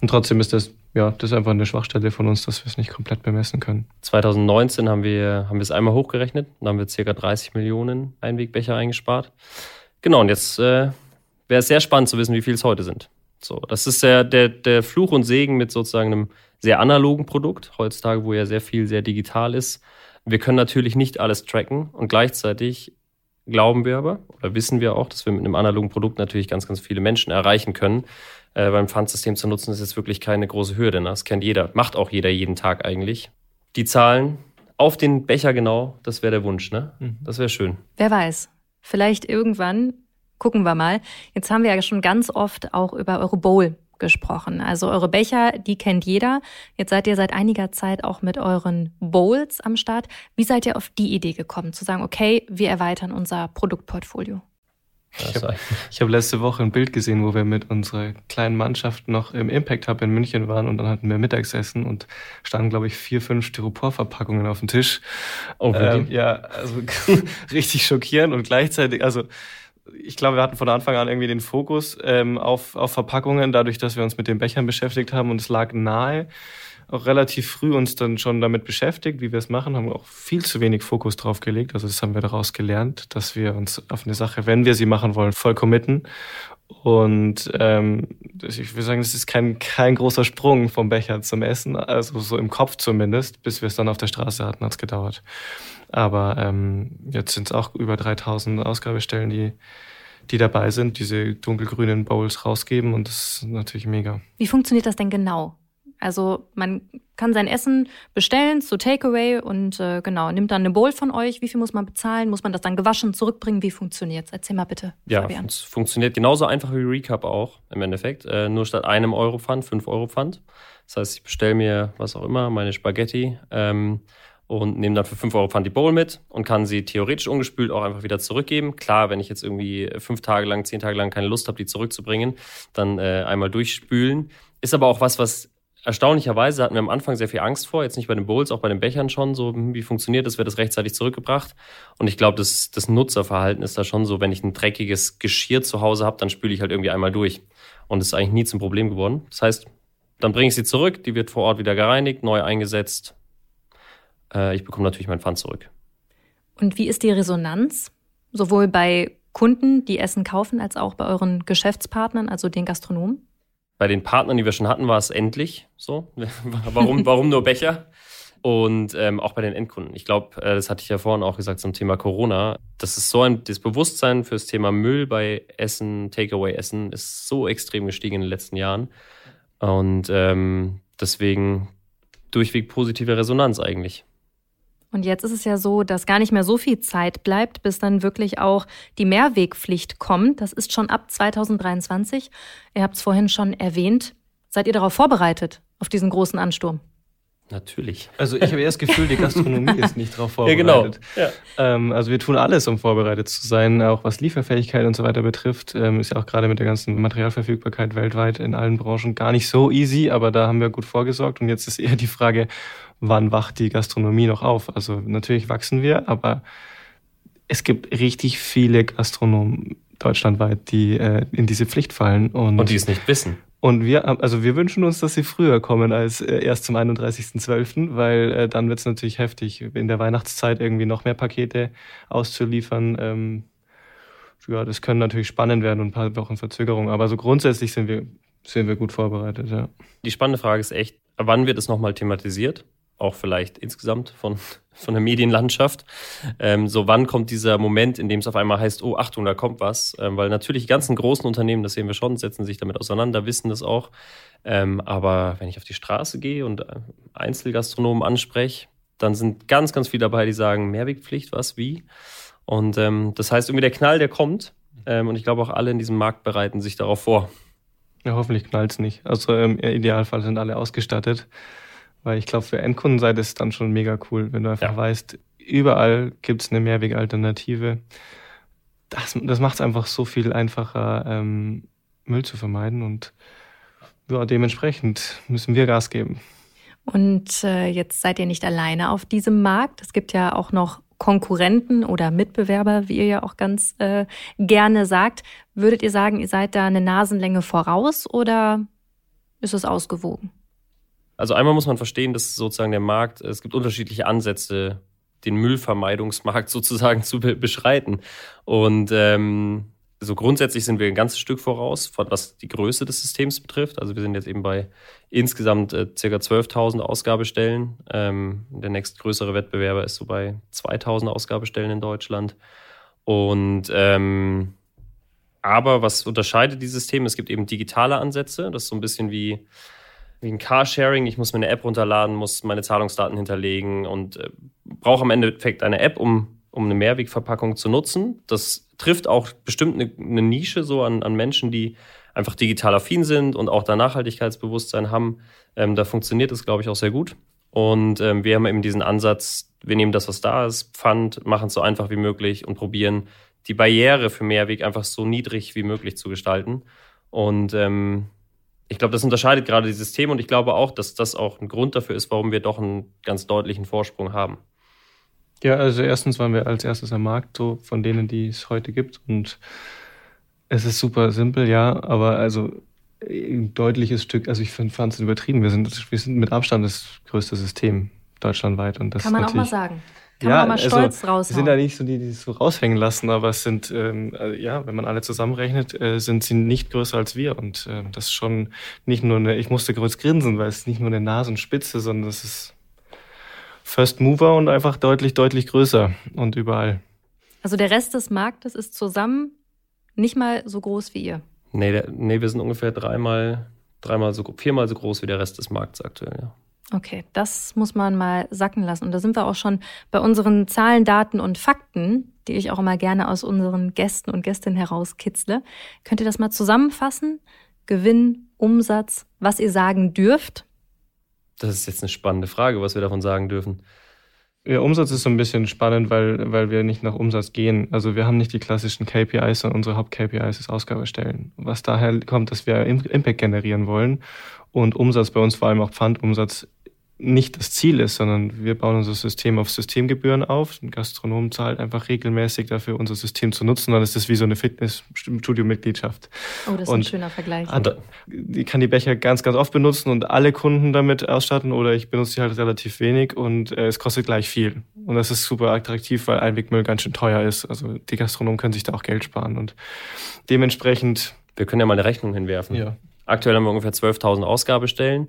Speaker 2: Und trotzdem ist das ja, das ist einfach eine Schwachstelle von uns, dass wir es nicht komplett bemessen können.
Speaker 5: 2019 haben wir, haben wir es einmal hochgerechnet. Da haben wir ca. 30 Millionen Einwegbecher eingespart. Genau, und jetzt äh, wäre es sehr spannend zu wissen, wie viel es heute sind. So, das ist der, der, der Fluch und Segen mit sozusagen einem sehr analogen Produkt, heutzutage, wo ja sehr viel sehr digital ist. Wir können natürlich nicht alles tracken und gleichzeitig glauben wir aber oder wissen wir auch, dass wir mit einem analogen Produkt natürlich ganz, ganz viele Menschen erreichen können äh, beim Pfandsystem zu nutzen, ist jetzt wirklich keine große Hürde. Ne? Das kennt jeder, macht auch jeder jeden Tag eigentlich. Die Zahlen auf den Becher genau, das wäre der Wunsch, ne? Mhm. Das wäre schön.
Speaker 3: Wer weiß. Vielleicht irgendwann, gucken wir mal. Jetzt haben wir ja schon ganz oft auch über eure Bowl gesprochen. Also eure Becher, die kennt jeder. Jetzt seid ihr seit einiger Zeit auch mit euren Bowls am Start. Wie seid ihr auf die Idee gekommen, zu sagen, okay, wir erweitern unser Produktportfolio?
Speaker 2: Ich habe hab letzte Woche ein Bild gesehen, wo wir mit unserer kleinen Mannschaft noch im Impact Hub in München waren und dann hatten wir Mittagsessen und standen, glaube ich, vier, fünf Styroporverpackungen auf dem Tisch. Oh, ähm, ja, also richtig schockierend und gleichzeitig, also ich glaube, wir hatten von Anfang an irgendwie den Fokus ähm, auf, auf Verpackungen, dadurch, dass wir uns mit den Bechern beschäftigt haben und es lag nahe auch relativ früh uns dann schon damit beschäftigt, wie wir es machen, haben auch viel zu wenig Fokus drauf gelegt. Also das haben wir daraus gelernt, dass wir uns auf eine Sache, wenn wir sie machen wollen, voll committen. Und ähm, ich würde sagen, das ist kein, kein großer Sprung vom Becher zum Essen, also so im Kopf zumindest. Bis wir es dann auf der Straße hatten, hat es gedauert. Aber ähm, jetzt sind es auch über 3000 Ausgabestellen, die, die dabei sind, diese dunkelgrünen Bowls rausgeben und das ist natürlich mega.
Speaker 3: Wie funktioniert das denn genau? Also man kann sein Essen bestellen zu Takeaway und äh, genau, nimmt dann eine Bowl von euch. Wie viel muss man bezahlen? Muss man das dann gewaschen zurückbringen? Wie funktioniert's? Erzähl mal bitte.
Speaker 5: Ja, Fabian. es funktioniert genauso einfach wie Recap auch im Endeffekt. Äh, nur statt einem Euro Pfand, fünf Euro Pfand. Das heißt, ich bestelle mir was auch immer, meine Spaghetti ähm, und nehme dann für fünf Euro Pfand die Bowl mit und kann sie theoretisch ungespült auch einfach wieder zurückgeben. Klar, wenn ich jetzt irgendwie fünf Tage lang, zehn Tage lang keine Lust habe, die zurückzubringen, dann äh, einmal durchspülen. Ist aber auch was, was erstaunlicherweise hatten wir am Anfang sehr viel Angst vor, jetzt nicht bei den Bowls, auch bei den Bechern schon, so hm, wie funktioniert das, wird das rechtzeitig zurückgebracht. Und ich glaube, das, das Nutzerverhalten ist da schon so, wenn ich ein dreckiges Geschirr zu Hause habe, dann spüle ich halt irgendwie einmal durch. Und das ist eigentlich nie zum Problem geworden. Das heißt, dann bringe ich sie zurück, die wird vor Ort wieder gereinigt, neu eingesetzt. Äh, ich bekomme natürlich mein Pfand zurück.
Speaker 3: Und wie ist die Resonanz? Sowohl bei Kunden, die Essen kaufen, als auch bei euren Geschäftspartnern, also den Gastronomen?
Speaker 5: Bei den Partnern, die wir schon hatten, war es endlich so. warum, warum nur Becher? Und ähm, auch bei den Endkunden. Ich glaube, äh, das hatte ich ja vorhin auch gesagt zum Thema Corona. Das ist so ein, das Bewusstsein fürs Thema Müll bei Essen, Takeaway-Essen ist so extrem gestiegen in den letzten Jahren. Und ähm, deswegen durchweg positive Resonanz eigentlich.
Speaker 3: Und jetzt ist es ja so, dass gar nicht mehr so viel Zeit bleibt, bis dann wirklich auch die Mehrwegpflicht kommt. Das ist schon ab 2023. Ihr habt es vorhin schon erwähnt. Seid ihr darauf vorbereitet, auf diesen großen Ansturm?
Speaker 5: Natürlich.
Speaker 2: Also ich habe eher das Gefühl, die Gastronomie ist nicht darauf vorbereitet. Ja, genau. Ja. Ähm, also wir tun alles, um vorbereitet zu sein, auch was Lieferfähigkeit und so weiter betrifft. Ähm, ist ja auch gerade mit der ganzen Materialverfügbarkeit weltweit in allen Branchen gar nicht so easy, aber da haben wir gut vorgesorgt. Und jetzt ist eher die Frage, wann wacht die Gastronomie noch auf? Also natürlich wachsen wir, aber es gibt richtig viele Gastronomen deutschlandweit, die äh, in diese Pflicht fallen.
Speaker 5: Und, und die es nicht wissen.
Speaker 2: Und wir, also wir wünschen uns, dass sie früher kommen als äh, erst zum 31.12., weil äh, dann wird es natürlich heftig, in der Weihnachtszeit irgendwie noch mehr Pakete auszuliefern. Ähm, ja, das können natürlich spannend werden und ein paar Wochen Verzögerung, aber so grundsätzlich sind wir, sind wir gut vorbereitet, ja.
Speaker 5: Die spannende Frage ist echt, wann wird es nochmal thematisiert? Auch vielleicht insgesamt von, von der Medienlandschaft. Ähm, so wann kommt dieser Moment, in dem es auf einmal heißt, oh Achtung, da kommt was. Ähm, weil natürlich die ganzen großen Unternehmen, das sehen wir schon, setzen sich damit auseinander, wissen das auch. Ähm, aber wenn ich auf die Straße gehe und äh, Einzelgastronomen anspreche, dann sind ganz, ganz viele dabei, die sagen, Mehrwegpflicht, was, wie. Und ähm, das heißt, irgendwie der Knall, der kommt. Ähm, und ich glaube auch alle in diesem Markt bereiten sich darauf vor.
Speaker 2: Ja, hoffentlich knallt es nicht. Also im Idealfall sind alle ausgestattet. Weil ich glaube, für Endkundenseite ist es dann schon mega cool, wenn du einfach ja. weißt, überall gibt es eine Mehrwegalternative. Das, das macht es einfach so viel einfacher, ähm, Müll zu vermeiden und ja, dementsprechend müssen wir Gas geben.
Speaker 3: Und äh, jetzt seid ihr nicht alleine auf diesem Markt. Es gibt ja auch noch Konkurrenten oder Mitbewerber, wie ihr ja auch ganz äh, gerne sagt. Würdet ihr sagen, ihr seid da eine Nasenlänge voraus oder ist es ausgewogen?
Speaker 5: Also einmal muss man verstehen, dass sozusagen der Markt, es gibt unterschiedliche Ansätze, den Müllvermeidungsmarkt sozusagen zu be beschreiten. Und ähm, so grundsätzlich sind wir ein ganzes Stück voraus, was die Größe des Systems betrifft. Also wir sind jetzt eben bei insgesamt äh, ca. 12.000 Ausgabestellen. Ähm, der nächstgrößere Wettbewerber ist so bei 2.000 Ausgabestellen in Deutschland. Und ähm, aber was unterscheidet die Systeme? Es gibt eben digitale Ansätze. Das ist so ein bisschen wie wie ein Carsharing. Ich muss mir eine App runterladen, muss meine Zahlungsdaten hinterlegen und äh, brauche am Endeffekt eine App, um, um eine Mehrwegverpackung zu nutzen. Das trifft auch bestimmt eine, eine Nische so an, an Menschen, die einfach digital affin sind und auch da Nachhaltigkeitsbewusstsein haben. Ähm, da funktioniert es, glaube ich, auch sehr gut. Und ähm, wir haben eben diesen Ansatz, wir nehmen das, was da ist, Pfand, machen es so einfach wie möglich und probieren, die Barriere für Mehrweg einfach so niedrig wie möglich zu gestalten. Und ähm, ich glaube, das unterscheidet gerade dieses Thema und ich glaube auch, dass das auch ein Grund dafür ist, warum wir doch einen ganz deutlichen Vorsprung haben.
Speaker 2: Ja, also erstens waren wir als erstes am Markt, so von denen, die es heute gibt. Und es ist super simpel, ja, aber also ein deutliches Stück, also ich fand es übertrieben. Wir sind, wir sind mit Abstand das größte System deutschlandweit. Und das
Speaker 3: Kann man auch mal sagen. Kann
Speaker 2: ja,
Speaker 3: man mal stolz
Speaker 2: also,
Speaker 3: raushauen.
Speaker 2: Wir sind ja nicht so die, die es so raushängen lassen, aber es sind, ähm, äh, ja, wenn man alle zusammenrechnet, äh, sind sie nicht größer als wir. Und äh, das ist schon nicht nur eine, ich musste kurz grinsen, weil es ist nicht nur eine Nasenspitze, sondern es ist First Mover und einfach deutlich, deutlich größer und überall.
Speaker 3: Also der Rest des Marktes ist zusammen nicht mal so groß wie ihr.
Speaker 5: Nee, der, nee wir sind ungefähr dreimal, dreimal so, viermal so groß wie der Rest des Marktes aktuell, ja.
Speaker 3: Okay, das muss man mal sacken lassen. Und da sind wir auch schon bei unseren Zahlen, Daten und Fakten, die ich auch immer gerne aus unseren Gästen und Gästinnen herauskitzle. Könnt ihr das mal zusammenfassen? Gewinn, Umsatz, was ihr sagen dürft?
Speaker 5: Das ist jetzt eine spannende Frage, was wir davon sagen dürfen.
Speaker 2: Ja, Umsatz ist so ein bisschen spannend, weil, weil wir nicht nach Umsatz gehen. Also wir haben nicht die klassischen KPIs, sondern unsere Haupt-KPIs ist Ausgabestellen. Was daher kommt, dass wir Impact generieren wollen und Umsatz bei uns vor allem auch Pfandumsatz nicht das Ziel ist, sondern wir bauen unser System auf Systemgebühren auf. Ein Gastronom zahlt einfach regelmäßig dafür, unser System zu nutzen. Dann ist das wie so eine Fitnessstudio-Mitgliedschaft.
Speaker 3: Oh, das ist und ein schöner Vergleich.
Speaker 2: Hat, ich kann die Becher ganz, ganz oft benutzen und alle Kunden damit ausstatten oder ich benutze sie halt relativ wenig und äh, es kostet gleich viel. Und das ist super attraktiv, weil Einwegmüll ganz schön teuer ist. Also die Gastronomen können sich da auch Geld sparen und dementsprechend.
Speaker 5: Wir können ja mal eine Rechnung hinwerfen. Ja. Aktuell haben wir ungefähr 12.000 Ausgabestellen.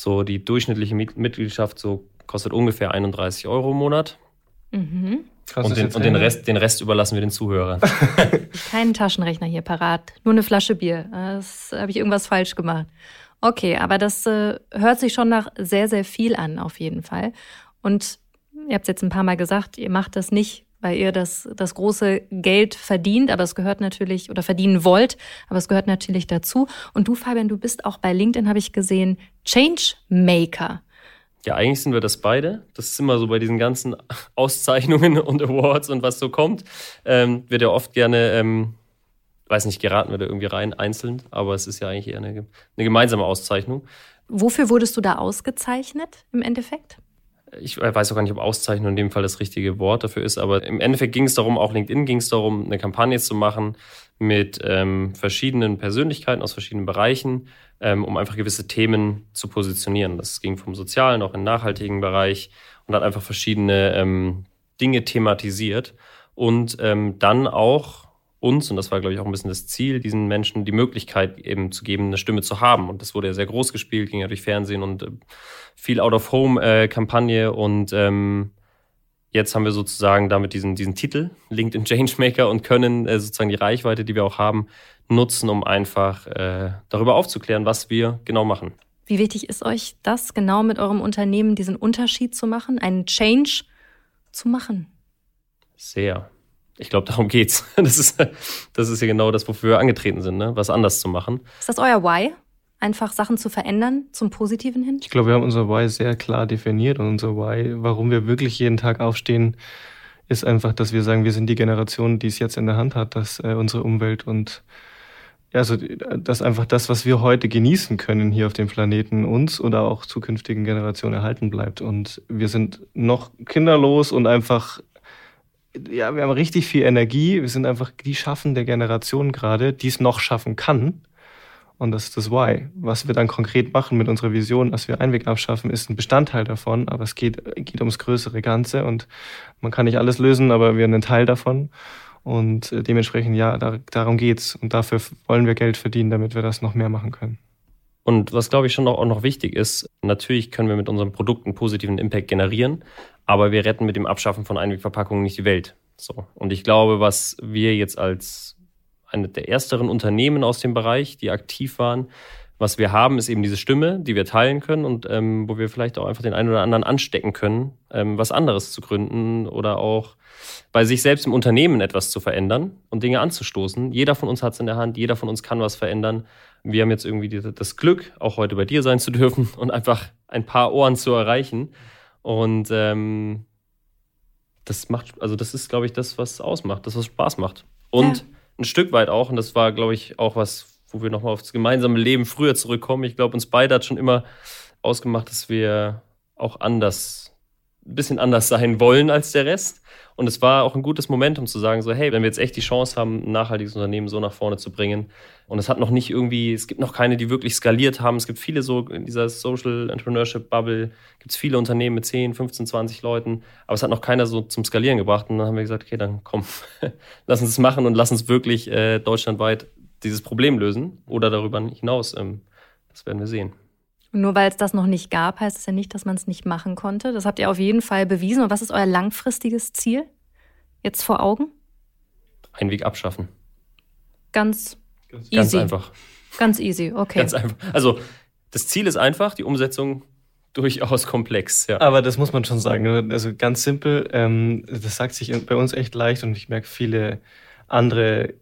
Speaker 5: So die durchschnittliche Mitgliedschaft so kostet ungefähr 31 Euro im Monat. Mhm. und, den, und den, Rest, den Rest überlassen wir den Zuhörern.
Speaker 3: Keinen Taschenrechner hier parat, nur eine Flasche Bier. Das habe ich irgendwas falsch gemacht. Okay, aber das äh, hört sich schon nach sehr, sehr viel an, auf jeden Fall. Und ihr habt es jetzt ein paar Mal gesagt, ihr macht das nicht, weil ihr das, das große Geld verdient, aber es gehört natürlich oder verdienen wollt, aber es gehört natürlich dazu. Und du, Fabian, du bist auch bei LinkedIn, habe ich gesehen, Changemaker.
Speaker 5: Ja, eigentlich sind wir das beide. Das ist immer so bei diesen ganzen Auszeichnungen und Awards und was so kommt. Ähm, wird ja oft gerne, ähm, weiß nicht, geraten wir da irgendwie rein, einzeln, aber es ist ja eigentlich eher eine, eine gemeinsame Auszeichnung.
Speaker 3: Wofür wurdest du da ausgezeichnet im Endeffekt?
Speaker 5: Ich weiß auch gar nicht, ob Auszeichnung in dem Fall das richtige Wort dafür ist, aber im Endeffekt ging es darum, auch LinkedIn ging es darum, eine Kampagne zu machen mit ähm, verschiedenen Persönlichkeiten aus verschiedenen Bereichen, ähm, um einfach gewisse Themen zu positionieren. Das ging vom sozialen, auch im nachhaltigen Bereich und hat einfach verschiedene ähm, Dinge thematisiert und ähm, dann auch uns, und das war, glaube ich, auch ein bisschen das Ziel, diesen Menschen die Möglichkeit eben zu geben, eine Stimme zu haben. Und das wurde ja sehr groß gespielt, ging ja durch Fernsehen und äh, viel Out-of-Home-Kampagne. Und ähm, jetzt haben wir sozusagen damit diesen, diesen Titel, LinkedIn Changemaker, und können äh, sozusagen die Reichweite, die wir auch haben, nutzen, um einfach äh, darüber aufzuklären, was wir genau machen.
Speaker 3: Wie wichtig ist euch das, genau mit eurem Unternehmen diesen Unterschied zu machen, einen Change zu machen?
Speaker 5: Sehr. Ich glaube, darum geht's. Das ist, das ist ja genau das, wofür wir angetreten sind, ne? was anders zu machen.
Speaker 3: Ist das euer Why? Einfach Sachen zu verändern zum Positiven hin?
Speaker 2: Ich glaube, wir haben unser Why sehr klar definiert und unser Why, warum wir wirklich jeden Tag aufstehen, ist einfach, dass wir sagen, wir sind die Generation, die es jetzt in der Hand hat, dass äh, unsere Umwelt und ja, also dass einfach das, was wir heute genießen können hier auf dem Planeten, uns oder auch zukünftigen Generationen erhalten bleibt. Und wir sind noch kinderlos und einfach ja, wir haben richtig viel Energie. Wir sind einfach die schaffende Generation gerade, die es noch schaffen kann. Und das ist das Why. Was wir dann konkret machen mit unserer Vision, dass wir Einweg abschaffen, ist ein Bestandteil davon. Aber es geht, geht ums größere Ganze und man kann nicht alles lösen, aber wir sind ein Teil davon. Und äh, dementsprechend, ja, da, darum geht's. Und dafür wollen wir Geld verdienen, damit wir das noch mehr machen können.
Speaker 5: Und was, glaube ich, schon auch noch wichtig ist, natürlich können wir mit unserem Produkt einen positiven Impact generieren, aber wir retten mit dem Abschaffen von Einwegverpackungen nicht die Welt. So. Und ich glaube, was wir jetzt als eine der ersteren Unternehmen aus dem Bereich, die aktiv waren, was wir haben, ist eben diese Stimme, die wir teilen können und ähm, wo wir vielleicht auch einfach den einen oder anderen anstecken können, ähm, was anderes zu gründen oder auch bei sich selbst im Unternehmen etwas zu verändern und Dinge anzustoßen. Jeder von uns hat es in der Hand, jeder von uns kann was verändern. Wir haben jetzt irgendwie das Glück, auch heute bei dir sein zu dürfen und einfach ein paar Ohren zu erreichen. Und ähm, das macht, also das ist, glaube ich, das, was ausmacht, das, was Spaß macht. Und ja. ein Stück weit auch, und das war, glaube ich, auch was, wo wir nochmal aufs gemeinsame Leben früher zurückkommen. Ich glaube, uns beide hat schon immer ausgemacht, dass wir auch anders ein bisschen anders sein wollen als der Rest. Und es war auch ein gutes Momentum zu sagen, so, hey, wenn wir jetzt echt die Chance haben, ein nachhaltiges Unternehmen so nach vorne zu bringen. Und es hat noch nicht irgendwie, es gibt noch keine, die wirklich skaliert haben. Es gibt viele so in dieser Social Entrepreneurship Bubble, gibt es viele Unternehmen mit 10, 15, 20 Leuten. Aber es hat noch keiner so zum Skalieren gebracht. Und dann haben wir gesagt, okay, dann komm, lass uns es machen und lass uns wirklich äh, deutschlandweit dieses Problem lösen oder darüber hinaus. Ähm, das werden wir sehen.
Speaker 3: Und nur weil es das noch nicht gab, heißt es ja nicht, dass man es nicht machen konnte. Das habt ihr auf jeden Fall bewiesen. Und was ist euer langfristiges Ziel jetzt vor Augen?
Speaker 5: Einweg abschaffen.
Speaker 3: Ganz,
Speaker 5: Ganz
Speaker 3: easy.
Speaker 5: Ganz einfach.
Speaker 3: Ganz easy, okay.
Speaker 5: Ganz einfach. Also das Ziel ist einfach, die Umsetzung durchaus komplex. Ja.
Speaker 2: Aber das muss man schon sagen. Also ganz simpel, ähm, das sagt sich bei uns echt leicht und ich merke, viele andere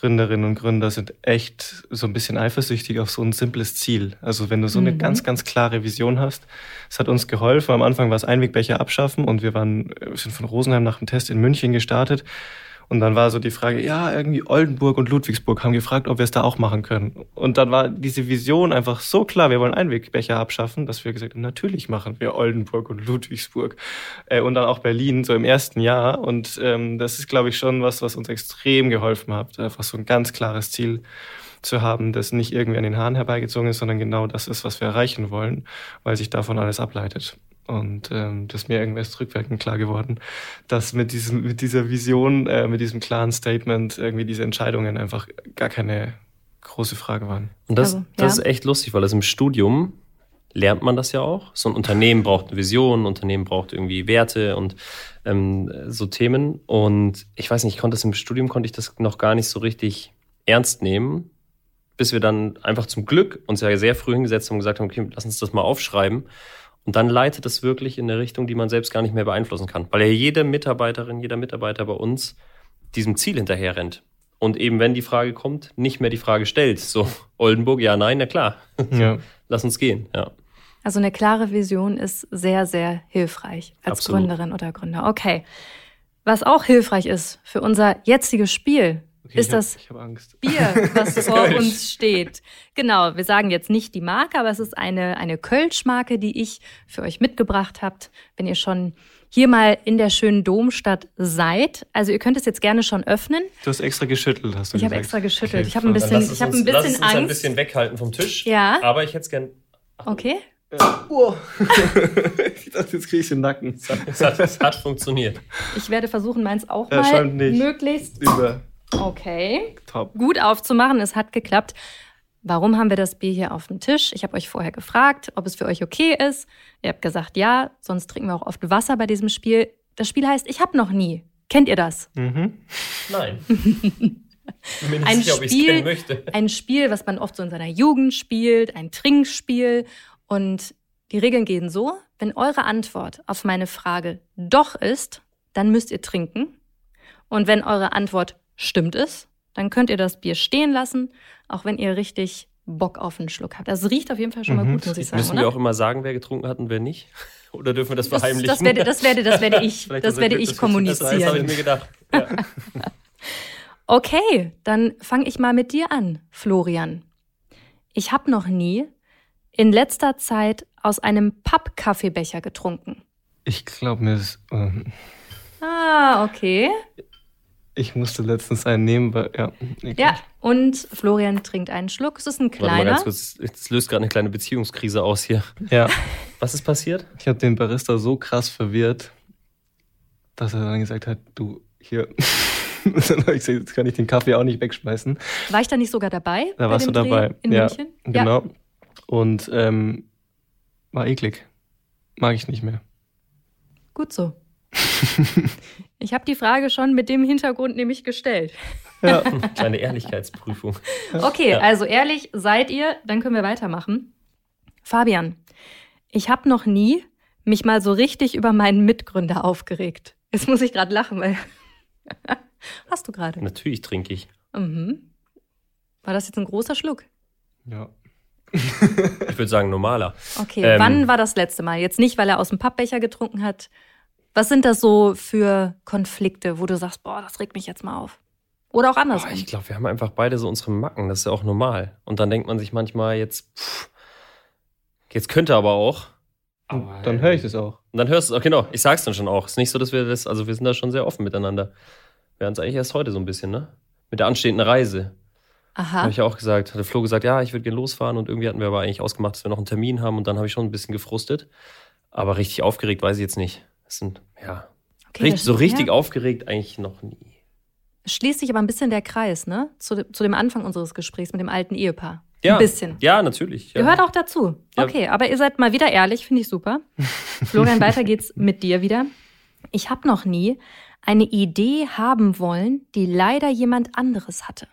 Speaker 2: Gründerinnen und Gründer sind echt so ein bisschen eifersüchtig auf so ein simples Ziel. Also wenn du so eine
Speaker 3: Mhm.
Speaker 2: ganz, ganz klare Vision hast, es hat uns geholfen. Am Anfang war es Einwegbecher abschaffen und wir waren, sind von Rosenheim nach dem Test in München gestartet. Und dann war so die Frage, ja, irgendwie Oldenburg und Ludwigsburg haben gefragt, ob wir es da auch machen können. Und dann war diese Vision einfach so klar, wir wollen Einwegbecher abschaffen, dass wir gesagt haben, natürlich machen wir Oldenburg und Ludwigsburg. Äh, und dann auch Berlin, so im ersten Jahr. Und ähm, das ist, glaube ich, schon was, was uns extrem geholfen hat. Einfach so ein ganz klares Ziel zu haben, das nicht irgendwie an den Haaren herbeigezogen ist, sondern genau das ist, was wir erreichen wollen, weil sich davon alles ableitet. Und ähm, das ist mir irgendwie erst rückwirkend klar geworden, dass mit, diesem, mit dieser Vision, äh, mit diesem klaren Statement irgendwie diese Entscheidungen einfach gar keine große Frage waren.
Speaker 5: Und das,
Speaker 3: Also,
Speaker 5: das
Speaker 3: ja.
Speaker 5: ist echt lustig, weil das im Studium lernt man das ja auch. So ein Unternehmen braucht eine Vision, ein Unternehmen braucht irgendwie Werte und ähm, so Themen. Und ich weiß nicht, ich konnte das im Studium, konnte ich das noch gar nicht so richtig ernst nehmen, bis wir dann einfach zum Glück uns ja sehr früh hingesetzt haben und gesagt haben, okay, lass uns das mal aufschreiben. Und dann leitet es wirklich in eine Richtung, die man selbst gar nicht mehr beeinflussen kann. Weil ja jede Mitarbeiterin, jeder Mitarbeiter bei uns diesem Ziel hinterher rennt. Und eben, wenn die Frage kommt, nicht mehr die Frage stellt. So, Oldenburg, ja, nein, na klar.
Speaker 2: Ja.
Speaker 5: Lass uns gehen, ja.
Speaker 3: Also eine klare Vision ist sehr, sehr hilfreich als
Speaker 5: Absolut.
Speaker 3: Gründerin oder Gründer. Okay. Was auch hilfreich ist für unser jetziges Spiel,
Speaker 2: Okay,
Speaker 3: ist
Speaker 2: ich hab,
Speaker 3: das
Speaker 2: Ich habe Angst.
Speaker 3: Bier, was vor
Speaker 2: Kölsch.
Speaker 3: uns steht. Genau, wir sagen jetzt nicht die Marke, aber es ist eine, eine Kölsch-Marke, die ich für euch mitgebracht habt, wenn ihr schon hier mal in der schönen Domstadt seid. Also ihr könnt es jetzt gerne schon öffnen.
Speaker 2: Du hast extra geschüttelt, hast du
Speaker 3: Ich habe
Speaker 2: gesagt.
Speaker 3: extra geschüttelt.
Speaker 2: Okay,
Speaker 3: ich habe ein bisschen, ich habe ein bisschen
Speaker 5: ein
Speaker 3: Angst.
Speaker 5: bisschen weghalten vom Tisch.
Speaker 3: Ja.
Speaker 5: Aber ich hätte es gern.
Speaker 3: Okay.
Speaker 2: Oh. ich dachte, jetzt kriege ich den Nacken.
Speaker 5: Es hat, es hat, es hat funktioniert.
Speaker 3: Ich werde versuchen, meins auch
Speaker 2: Ja,
Speaker 3: mal möglichst
Speaker 2: Über.
Speaker 3: Okay
Speaker 2: Top.
Speaker 3: gut aufzumachen. Es hat geklappt. Warum haben wir das Bier hier auf dem Tisch? Ich habe euch vorher gefragt, ob es für euch okay ist. Ihr habt gesagt ja, sonst trinken wir auch oft Wasser bei diesem Spiel. Das Spiel heißt Ich hab noch nie. Kennt ihr das?
Speaker 2: Mhm.
Speaker 5: Nein. Bin
Speaker 3: Ein
Speaker 5: sicher,
Speaker 3: Spiel-. Ein Spiel, was man oft so in seiner Jugend spielt, ein Trinkspiel. Und die Regeln gehen so, wenn eure Antwort auf meine Frage doch ist, dann müsst ihr trinken. Und wenn eure Antwort stimmt ist, dann könnt ihr das Bier stehen lassen, auch wenn ihr richtig Bock auf einen Schluck habt. Das riecht auf jeden Fall schon mal
Speaker 2: Mhm.
Speaker 3: gut, muss ich sagen,
Speaker 5: Müssen
Speaker 3: oder?
Speaker 5: wir auch immer sagen, wer getrunken hat und wer nicht? Oder dürfen wir das
Speaker 3: das,
Speaker 5: verheimlichen?
Speaker 3: das, werde, das, werde, das werde ich, das werde ich
Speaker 5: wir- Das, das habe ich
Speaker 3: kommunizieren.
Speaker 5: mir gedacht. Ja.
Speaker 3: Okay, dann fange ich mal mit dir an, Florian. Ich habe noch nie in letzter Zeit aus einem Pappkaffeebecher getrunken.
Speaker 2: Ich glaube mir ist. Ähm,
Speaker 3: Ah, okay.
Speaker 2: Ich musste letztens einen nehmen, weil. Ja. egal.
Speaker 3: Ja, und Florian trinkt einen Schluck. Es ist ein
Speaker 5: Warte mal
Speaker 3: kleiner.
Speaker 5: ganz kurz. Es löst gerade eine kleine Beziehungskrise aus hier.
Speaker 2: Ja.
Speaker 5: Was ist passiert?
Speaker 2: Ich habe den Barista so krass verwirrt, dass er dann gesagt hat: Du, hier. Ich gesagt: Jetzt kann ich den Kaffee auch nicht wegschmeißen.
Speaker 3: War ich da nicht sogar dabei?
Speaker 2: Da warst du
Speaker 3: Dreh
Speaker 2: dabei.
Speaker 3: In
Speaker 2: ja,
Speaker 3: München?
Speaker 2: Genau. Und ähm, war eklig. Mag ich nicht mehr.
Speaker 3: Gut so. Ich habe die Frage schon mit dem Hintergrund nämlich gestellt.
Speaker 2: Ja.
Speaker 5: Kleine Ehrlichkeitsprüfung.
Speaker 3: Okay,
Speaker 5: Ja.
Speaker 3: also ehrlich seid ihr, dann können wir weitermachen. Fabian, ich habe noch nie mich mal so richtig über meinen Mitgründer aufgeregt. Jetzt muss ich gerade lachen, weil. Hast du gerade?
Speaker 5: Natürlich trinke ich.
Speaker 3: Mhm. War das jetzt ein großer Schluck?
Speaker 2: ja.
Speaker 5: Ich würde sagen, normaler.
Speaker 3: Okay,
Speaker 5: Ähm.
Speaker 3: wann war das letzte Mal? Jetzt nicht, weil er aus dem Pappbecher getrunken hat. Was sind das so für Konflikte, wo du sagst, boah, das regt mich jetzt mal auf? Oder auch
Speaker 5: Boah,
Speaker 3: andersrum.
Speaker 5: ich glaube, wir haben einfach beide so unsere Macken. Das ist ja auch normal. Und dann denkt man sich manchmal jetzt, pff, jetzt könnte aber auch.
Speaker 2: Aber, dann höre ich das auch.
Speaker 5: Und dann hörst du es auch, genau. Ich sag's dann schon auch. Es ist nicht so, dass wir das, also wir sind da schon sehr offen miteinander. Wir haben es eigentlich erst heute so ein bisschen, ne? Mit der anstehenden Reise.
Speaker 3: Aha.
Speaker 5: Habe ich auch gesagt. Hat der Flo gesagt, ja, ich würde gerne losfahren und irgendwie hatten wir aber eigentlich ausgemacht, dass wir noch einen Termin haben und dann habe ich schon ein bisschen gefrustet. Aber richtig aufgeregt weiß ich jetzt nicht. Sind, ja.
Speaker 3: Okay,
Speaker 5: Richt, so richtig
Speaker 3: ja.
Speaker 5: aufgeregt eigentlich noch nie.
Speaker 3: Schließt sich aber ein bisschen der Kreis, ne? Zu, zu dem Anfang unseres Gesprächs mit dem alten Ehepaar.
Speaker 5: Ja.
Speaker 3: Ein bisschen.
Speaker 5: Ja, natürlich. Ja.
Speaker 3: Gehört auch dazu.
Speaker 5: Ja.
Speaker 3: Okay, aber ihr seid mal wieder ehrlich, finde ich super. Florian, weiter geht's mit dir wieder. Ich habe noch nie eine Idee haben wollen, die leider jemand anderes hatte.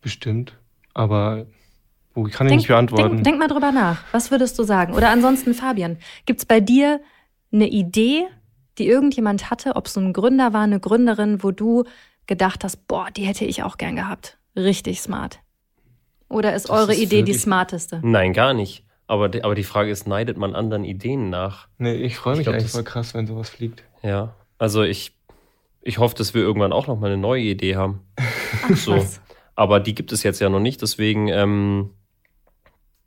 Speaker 2: Bestimmt. Aber wo kann ich nicht beantworten?
Speaker 3: Denk, denk mal drüber nach. Was würdest du sagen? Oder ansonsten, Fabian, gibt's bei dir eine Idee, die irgendjemand hatte, ob es so ein Gründer war, eine Gründerin, wo du gedacht hast, boah, die hätte ich auch gern gehabt. Richtig smart. Oder ist
Speaker 2: Das
Speaker 3: eure
Speaker 2: ist
Speaker 3: Idee die smarteste?
Speaker 5: Nein, gar nicht. Aber, die- aber die Frage ist, neidet man anderen Ideen nach?
Speaker 2: nee, ich freue
Speaker 5: Ich
Speaker 2: mich
Speaker 5: glaub,
Speaker 2: eigentlich
Speaker 5: das-
Speaker 2: voll krass, wenn sowas fliegt.
Speaker 5: Ja. Also ich, ich hoffe, dass wir irgendwann auch noch mal eine neue Idee haben.
Speaker 3: Ach,
Speaker 5: So. Aber die gibt es jetzt ja noch nicht, deswegen, ähm,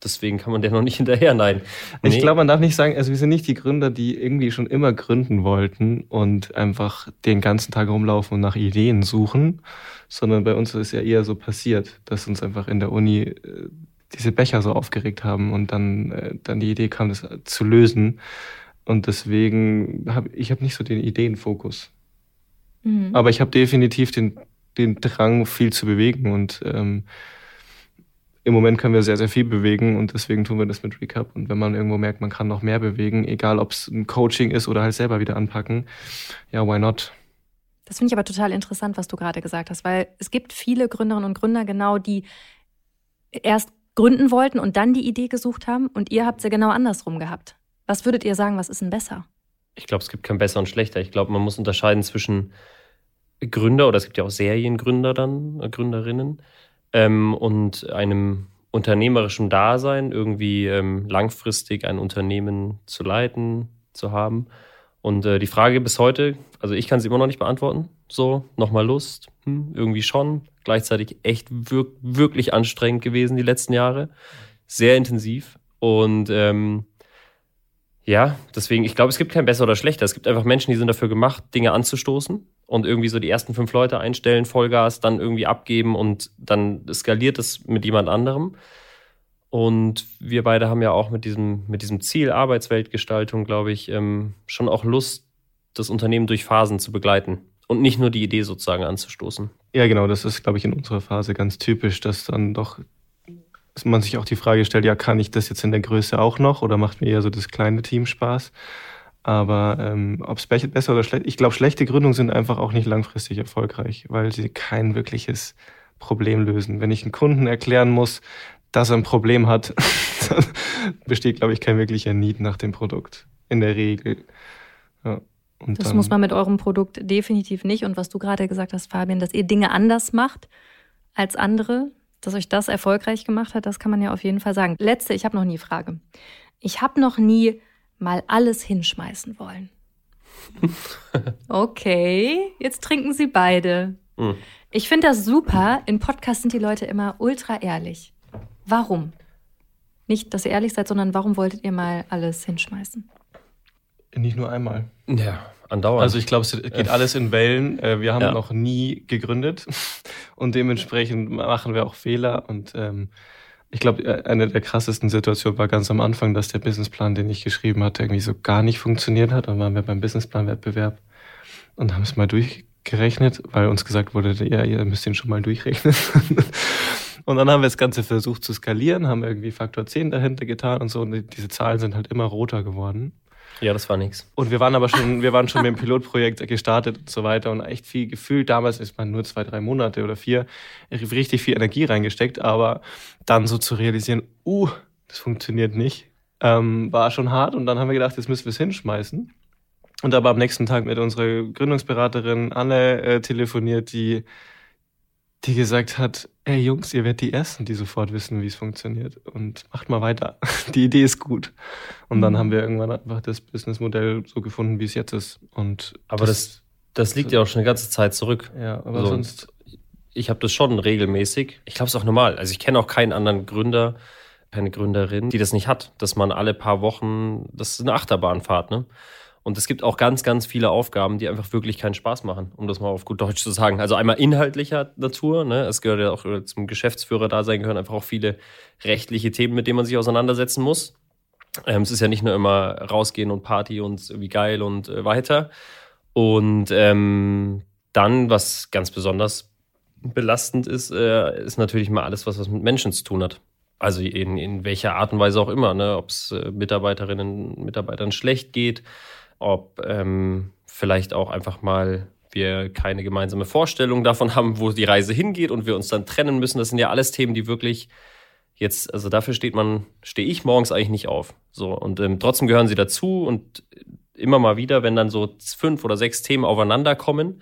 Speaker 5: deswegen kann man der noch nicht hinterher nein.
Speaker 2: Ich
Speaker 5: Nee.
Speaker 2: glaube, man darf nicht sagen, also wir sind nicht die Gründer, die irgendwie schon immer gründen wollten und einfach den ganzen Tag rumlaufen und nach Ideen suchen, sondern bei uns ist ja eher so passiert, dass uns einfach in der Uni äh, diese Becher so aufgeregt haben und dann, äh, dann die Idee kam, das zu lösen. Und deswegen habe ich hab nicht so den Ideenfokus.
Speaker 3: Mhm.
Speaker 2: Aber ich habe definitiv den, den Drang, viel zu bewegen und ähm, im Moment können wir sehr, sehr viel bewegen und deswegen tun wir das mit Recap. Und wenn man irgendwo merkt, man kann noch mehr bewegen, egal ob es ein Coaching ist oder halt selber wieder anpacken, ja, why not?
Speaker 3: Das finde ich aber total interessant, was du gerade gesagt hast, weil es gibt viele Gründerinnen und Gründer genau, die erst gründen wollten und dann die Idee gesucht haben und ihr habt sie genau andersrum gehabt. Was würdet ihr sagen, was ist denn besser?
Speaker 5: Ich glaube, es gibt kein besser und schlechter. Ich glaube, man muss unterscheiden zwischen Gründer oder es gibt ja auch Seriengründer dann, äh, Gründerinnen, ähm, und einem unternehmerischen Dasein, irgendwie ähm, langfristig ein Unternehmen zu leiten, zu haben. Und äh, die Frage bis heute, also ich kann sie immer noch nicht beantworten. So, nochmal Lust, hm, irgendwie schon. Gleichzeitig echt wirk wirklich anstrengend gewesen die letzten Jahre. Sehr intensiv. Und ähm, ja, deswegen, ich glaube, es gibt kein besser oder schlechter. Es gibt einfach Menschen, die sind dafür gemacht, Dinge anzustoßen und irgendwie so die ersten fünf Leute einstellen, Vollgas, dann irgendwie abgeben und dann skaliert es mit jemand anderem. Und wir beide haben ja auch mit diesem, mit diesem Ziel Arbeitsweltgestaltung, glaube ich, ähm, schon auch Lust, das Unternehmen durch Phasen zu begleiten und nicht nur die Idee sozusagen anzustoßen.
Speaker 2: Ja, genau, das ist, glaube ich, in unserer Phase ganz typisch, dass dann doch dass man sich auch die Frage stellt, ja, kann ich das jetzt in der Größe auch noch oder macht mir eher so das kleine Team Spaß? Aber ähm, ob es besser oder schlecht, ich glaube, schlechte Gründungen sind einfach auch nicht langfristig erfolgreich, weil sie kein wirkliches Problem lösen. Wenn ich einen Kunden erklären muss, dass er ein Problem hat, dann besteht, glaube ich, kein wirklicher Need nach dem Produkt. In der Regel. Ja.
Speaker 3: Das
Speaker 2: dann-
Speaker 3: muss man mit eurem Produkt definitiv nicht. Und was du gerade gesagt hast, Fabian, dass ihr Dinge anders macht als andere, dass euch das erfolgreich gemacht hat, das kann man ja auf jeden Fall sagen. Letzte, ich habe noch nie Frage. Ich habe noch nie mal alles hinschmeißen wollen. Okay, jetzt trinken sie beide.
Speaker 5: Hm.
Speaker 3: Ich finde das super. In Podcasts sind die Leute immer ultra ehrlich. Warum? Nicht, dass ihr ehrlich seid, sondern warum wolltet ihr mal alles hinschmeißen?
Speaker 2: Nicht nur einmal.
Speaker 5: Ja, andauernd.
Speaker 2: Also ich glaube, es geht alles in Wellen. Äh, Wir haben
Speaker 5: Ja.
Speaker 2: noch nie gegründet und dementsprechend machen wir auch Fehler. Und ähm, ich glaube, eine der krassesten Situationen war ganz am Anfang, dass der Businessplan, den ich geschrieben hatte, irgendwie so gar nicht funktioniert hat. Dann waren wir beim Businessplan-Wettbewerb und haben es mal durchgerechnet, weil uns gesagt wurde, ja, ihr müsst den schon mal durchrechnen. Und dann haben wir das Ganze versucht zu skalieren, haben irgendwie Faktor 10 dahinter getan und so. Und diese Zahlen sind halt immer roter geworden.
Speaker 5: Ja, das war nix.
Speaker 2: Und wir waren aber schon, wir waren schon mit dem Pilotprojekt gestartet und so weiter und echt viel gefühlt. Damals ist man nur zwei, drei Monate oder vier richtig viel Energie reingesteckt, aber dann so zu realisieren, uh, das funktioniert nicht, ähm, war schon hart. Und dann haben wir gedacht, jetzt müssen wir es hinschmeißen. Und aber am nächsten Tag mit unserer Gründungsberaterin Anne äh, telefoniert, die, die gesagt hat, ey Jungs, ihr werdet die Ersten, die sofort wissen, wie es funktioniert. Und macht mal weiter. Die Idee ist gut. Und dann
Speaker 3: Mhm.
Speaker 2: haben wir irgendwann einfach das Businessmodell so gefunden, wie es jetzt ist. Und
Speaker 5: Aber das, das liegt ja auch schon eine ganze Zeit zurück.
Speaker 2: ja, aber
Speaker 5: So.
Speaker 2: sonst
Speaker 5: ich habe das schon regelmäßig. Ich glaube, es ist auch normal. Also ich kenne auch keinen anderen Gründer, keine Gründerin, die das nicht hat, dass man alle paar Wochen, das ist eine Achterbahnfahrt, ne? Und es gibt auch ganz, ganz viele Aufgaben, die einfach wirklich keinen Spaß machen, um das mal auf gut Deutsch zu sagen. Also einmal inhaltlicher Natur, ne? es gehört ja auch zum Geschäftsführer da sein, gehören einfach auch viele rechtliche Themen, mit denen man sich auseinandersetzen muss. Ähm, es ist ja nicht nur immer rausgehen und Party und wie geil und äh, weiter. Und ähm, dann, was ganz besonders belastend ist, äh, ist natürlich mal alles, was was mit Menschen zu tun hat. Also in, in welcher Art und Weise auch immer, ne? ob es äh, Mitarbeiterinnen und Mitarbeitern schlecht geht, ob ähm, vielleicht auch einfach mal wir keine gemeinsame Vorstellung davon haben, wo die Reise hingeht und wir uns dann trennen müssen. Das sind ja alles Themen, die wirklich jetzt, also dafür steht man, stehe ich morgens eigentlich nicht auf. So und ähm, trotzdem gehören sie dazu und immer mal wieder, wenn dann so fünf oder sechs Themen aufeinander kommen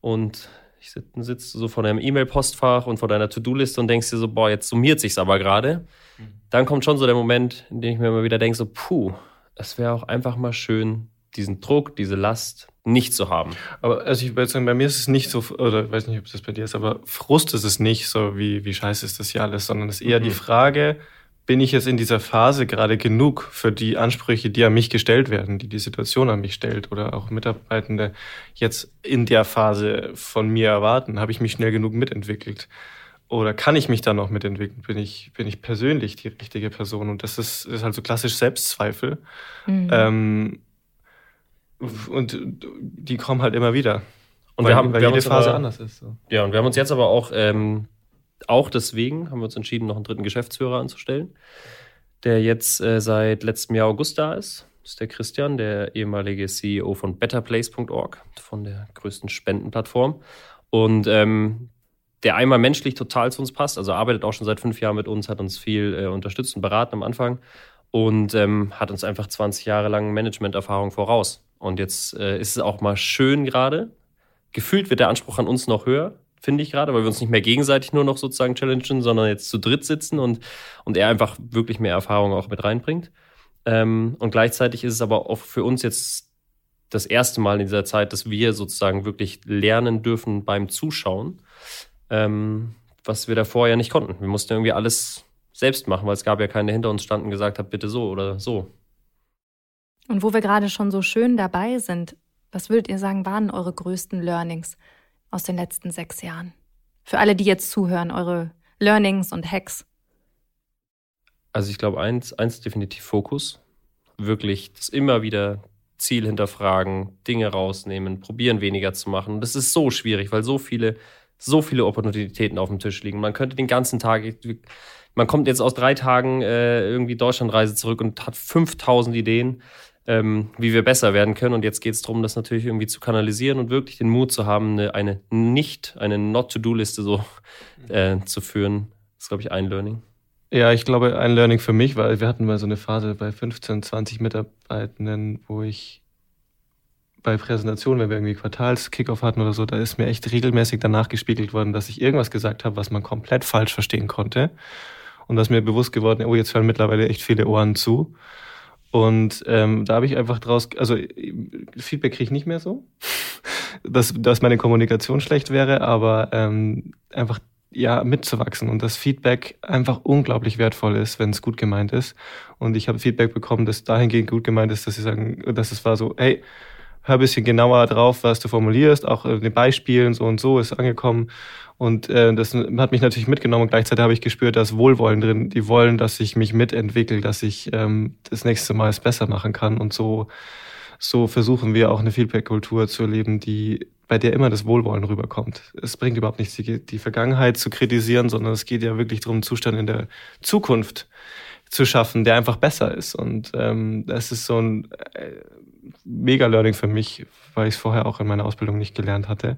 Speaker 5: und ich sitze sitz so vor deinem E-Mail-Postfach und vor deiner To-Do-Liste und denkst dir so, boah, jetzt summiert sich's aber gerade. Mhm. Dann kommt schon so der Moment, in dem ich mir immer wieder denke, so, puh, es wäre auch einfach mal schön, diesen Druck, diese Last nicht zu haben.
Speaker 2: Aber also ich würde sagen, bei mir ist es nicht so, oder ich weiß nicht, ob das bei dir ist, aber Frust ist es nicht so, wie, wie scheiße ist das hier alles, sondern es ist eher mhm. die Frage, bin ich jetzt in dieser Phase gerade genug für die Ansprüche, die an mich gestellt werden, die die Situation an mich stellt oder auch Mitarbeitende jetzt in der Phase von mir erwarten? Habe ich mich schnell genug mitentwickelt? Oder kann ich mich da noch mitentwickeln? Bin ich, bin ich persönlich die richtige Person? Und das ist, ist halt so klassisch Selbstzweifel. Mhm. Ähm, und die kommen halt immer wieder.
Speaker 5: Und weil, wir haben, weil wir jede haben Phase aber, anders ist. So. Ja, und wir haben uns jetzt aber auch ähm, auch deswegen haben wir uns entschieden, noch einen dritten Geschäftsführer anzustellen, der jetzt äh, seit letztem Jahr August da ist. Das ist der Christian, der ehemalige CEO von betterplace.org, von der größten Spendenplattform. Und ähm, der einmal menschlich total zu uns passt, also arbeitet auch schon seit fünf Jahren mit uns, hat uns viel äh, unterstützt und beraten am Anfang und ähm, hat uns einfach 20 Jahre lang Managementerfahrung voraus. Und jetzt äh, ist es auch mal schön gerade. Gefühlt wird der Anspruch an uns noch höher finde ich gerade, weil wir uns nicht mehr gegenseitig nur noch sozusagen challengen, sondern jetzt zu dritt sitzen und, und er einfach wirklich mehr Erfahrung auch mit reinbringt. Ähm, und gleichzeitig ist es aber auch für uns jetzt das erste Mal in dieser Zeit, dass wir sozusagen wirklich lernen dürfen beim Zuschauen, ähm, was wir davor ja nicht konnten. Wir mussten irgendwie alles selbst machen, weil es gab ja keine hinter uns standen und gesagt hat, bitte so oder so.
Speaker 3: Und wo wir gerade schon so schön dabei sind, was würdet ihr sagen, waren eure größten Learnings? aus den letzten sechs Jahren? Für alle, die jetzt zuhören, eure Learnings und Hacks.
Speaker 5: Also ich glaube, eins, eins definitiv Fokus. Wirklich das immer wieder Ziel hinterfragen, Dinge rausnehmen, probieren weniger zu machen. das ist so schwierig, weil so viele, so viele Opportunitäten auf dem Tisch liegen. Man könnte den ganzen Tag, man kommt jetzt aus drei Tagen äh, irgendwie Deutschlandreise zurück und hat 5000 Ideen ähm, wie wir besser werden können. Und jetzt geht es darum, das natürlich irgendwie zu kanalisieren und wirklich den Mut zu haben, eine, eine nicht, eine Not-to-Do-Liste so äh, zu führen. Das ist, glaube ich, ein Learning.
Speaker 2: Ja, ich glaube, ein Learning für mich, weil wir hatten mal so eine Phase bei 15, 20 Mitarbeitenden, wo ich bei Präsentationen, wenn wir irgendwie Quartals-Kickoff hatten oder so, da ist mir echt regelmäßig danach gespiegelt worden, dass ich irgendwas gesagt habe, was man komplett falsch verstehen konnte. Und dass mir bewusst geworden, oh, jetzt fallen mittlerweile echt viele Ohren zu. Und ähm, da habe ich einfach draus, also Feedback kriege ich nicht mehr so, dass, dass meine Kommunikation schlecht wäre, aber ähm, einfach ja mitzuwachsen und das Feedback einfach unglaublich wertvoll ist, wenn es gut gemeint ist. Und ich habe Feedback bekommen, das dahingehend gut gemeint ist, dass sie sagen, dass es war so, hey, hör ein bisschen genauer drauf, was du formulierst, auch in den Beispielen so und so ist angekommen. Und äh, das hat mich natürlich mitgenommen gleichzeitig habe ich gespürt, dass Wohlwollen drin. Die wollen, dass ich mich mitentwickle, dass ich ähm, das nächste Mal es besser machen kann. Und so, so versuchen wir auch eine Feedback-Kultur zu erleben, die bei der immer das Wohlwollen rüberkommt. Es bringt überhaupt nichts, die, die Vergangenheit zu kritisieren, sondern es geht ja wirklich darum, einen Zustand in der Zukunft zu schaffen, der einfach besser ist. Und ähm, das ist so ein äh, mega Learning für mich, weil ich es vorher auch in meiner Ausbildung nicht gelernt hatte,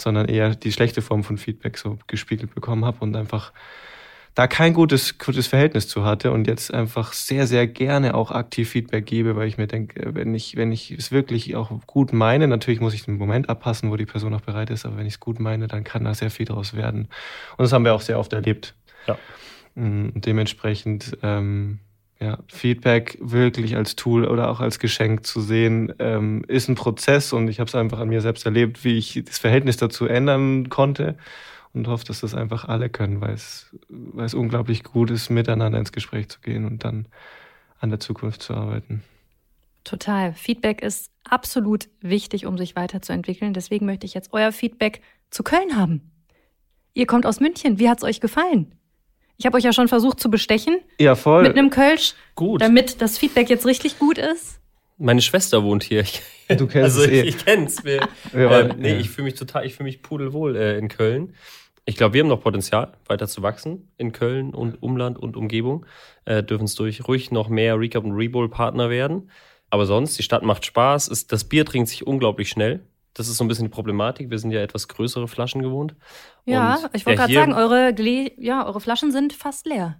Speaker 2: sondern eher die schlechte Form von Feedback so gespiegelt bekommen habe und einfach da kein gutes, gutes Verhältnis zu hatte und jetzt einfach sehr, sehr gerne auch aktiv Feedback gebe, weil ich mir denke, wenn ich, wenn ich es wirklich auch gut meine, natürlich muss ich den Moment abpassen, wo die Person auch bereit ist, aber wenn ich es gut meine, dann kann da sehr viel draus werden. Und das haben wir auch sehr oft erlebt. Ja. Und mm, dementsprechend, ähm, ja, Feedback wirklich als Tool oder auch als Geschenk zu sehen, ähm, ist ein Prozess und ich habe es einfach an mir selbst erlebt, wie ich das Verhältnis dazu ändern konnte und hoffe, dass das einfach alle können, weil es, weil es unglaublich gut ist, miteinander ins Gespräch zu gehen und dann an der Zukunft zu arbeiten.
Speaker 3: Total. Feedback ist absolut wichtig, um sich weiterzuentwickeln. Deswegen möchte ich jetzt euer Feedback zu Köln haben. Ihr kommt aus München. Wie hat es euch gefallen? Ich habe euch ja schon versucht zu bestechen.
Speaker 2: Ja, voll.
Speaker 3: Mit einem Kölsch.
Speaker 5: Gut.
Speaker 3: Damit das Feedback jetzt richtig gut ist.
Speaker 5: Meine Schwester wohnt hier.
Speaker 2: Du kennst
Speaker 5: also
Speaker 2: es eh.
Speaker 5: ich, ich kenn's. Wir,
Speaker 2: Ja,
Speaker 5: ähm, nee,
Speaker 2: ja.
Speaker 5: ich fühle mich total, ich fühle mich pudelwohl äh, in Köln. Ich glaube, wir haben noch Potenzial, weiter zu wachsen in Köln und Umland und Umgebung. Äh, Dürfen es durch ruhig noch mehr Recap und Rebowl Partner werden. Aber sonst, die Stadt macht Spaß. Es, das Bier trinkt sich unglaublich schnell. Das ist so ein bisschen die Problematik. Wir sind ja etwas größere Flaschen gewohnt.
Speaker 3: Ja,
Speaker 5: Und
Speaker 3: ich wollte
Speaker 5: der
Speaker 3: gerade sagen, eure, Gle ja, eure Flaschen sind fast leer.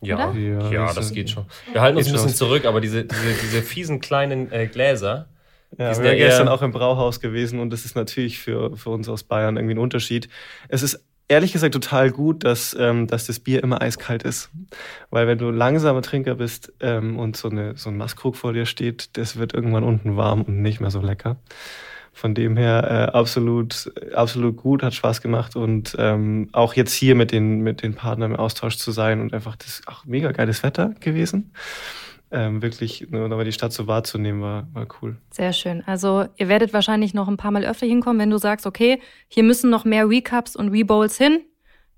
Speaker 5: Ja,
Speaker 3: oder?
Speaker 2: Ja,
Speaker 5: ja,
Speaker 2: das
Speaker 5: geht schon. Wir halten uns ein bisschen zurück, aber diese, diese, diese fiesen kleinen äh, Gläser,
Speaker 2: Ja, wir sind
Speaker 5: ja
Speaker 2: gestern auch im Brauhaus gewesen und das ist natürlich für, für uns aus Bayern irgendwie ein Unterschied. Es ist ehrlich gesagt total gut, dass, ähm, dass das Bier immer eiskalt ist. Weil wenn du langsamer Trinker bist ähm, und so, eine, so ein Maßkrug vor dir steht, das wird irgendwann unten warm und nicht mehr so lecker. Von dem her äh, absolut, absolut gut, hat Spaß gemacht und ähm, auch jetzt hier mit den, mit den Partnern im Austausch zu sein und einfach das auch mega geiles Wetter gewesen. Ähm, wirklich nur nochmal die Stadt so wahrzunehmen, war, war cool.
Speaker 3: Sehr schön. Also ihr werdet wahrscheinlich noch ein paar Mal öfter hinkommen, wenn du sagst, okay, hier müssen noch mehr Recaps und Rebowls hin.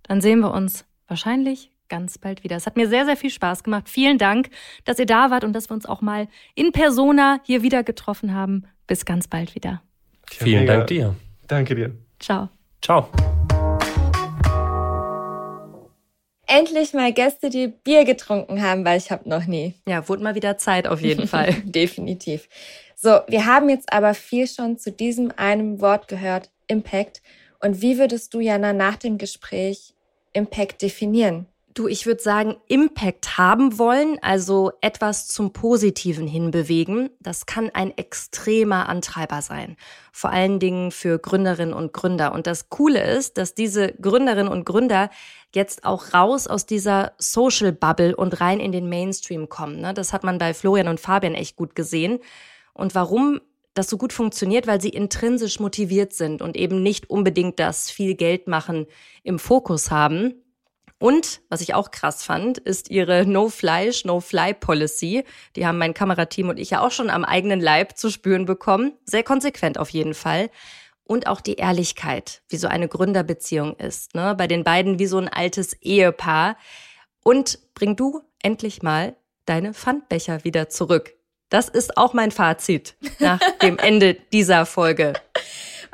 Speaker 3: Dann sehen wir uns wahrscheinlich ganz bald wieder. Es hat mir sehr, sehr viel Spaß gemacht. Vielen Dank, dass ihr da wart und dass wir uns auch mal in Persona hier wieder getroffen haben. Bis ganz bald wieder.
Speaker 2: Ja,
Speaker 5: vielen
Speaker 2: mega.
Speaker 5: Dank dir.
Speaker 2: Danke dir.
Speaker 3: Ciao.
Speaker 5: Ciao.
Speaker 4: Endlich mal Gäste, die Bier getrunken haben, weil ich habe noch nie.
Speaker 3: Ja, wurde mal wieder Zeit auf jeden Fall.
Speaker 4: Definitiv. So, wir haben jetzt aber viel schon zu diesem einem Wort gehört, Impact. Und wie würdest du, Jana, nach dem Gespräch Impact definieren?
Speaker 3: Du, ich würde sagen, Impact haben wollen, also etwas zum Positiven hinbewegen, das kann ein extremer Antreiber sein. Vor allen Dingen für Gründerinnen und Gründer. Und das Coole ist, dass diese Gründerinnen und Gründer jetzt auch raus aus dieser Social Bubble und rein in den Mainstream kommen. Ne? Das hat man bei Florian und Fabian echt gut gesehen. Und warum das so gut funktioniert, weil sie intrinsisch motiviert sind und eben nicht unbedingt das viel Geld machen im Fokus haben. Und was ich auch krass fand, ist ihre No-Fleisch, No-Fly-Policy. Die haben mein Kamerateam und ich ja auch schon am eigenen Leib zu spüren bekommen. Sehr konsequent auf jeden Fall. Und auch die Ehrlichkeit, wie so eine Gründerbeziehung ist. Ne? Bei den beiden wie so ein altes Ehepaar. Und bring du endlich mal deine Pfandbecher wieder zurück. Das ist auch mein Fazit nach dem Ende dieser Folge.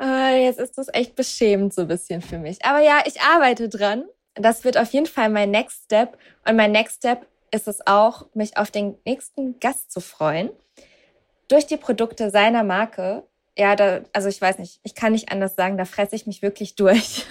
Speaker 4: Äh, jetzt ist das echt beschämend so ein bisschen für mich. Aber ja, ich arbeite dran. Das wird auf jeden Fall mein Next Step. Und mein Next Step ist es auch, mich auf den nächsten Gast zu freuen. Durch die Produkte seiner Marke. Ja, da, also ich weiß nicht, ich kann nicht anders sagen, da fresse ich mich wirklich durch.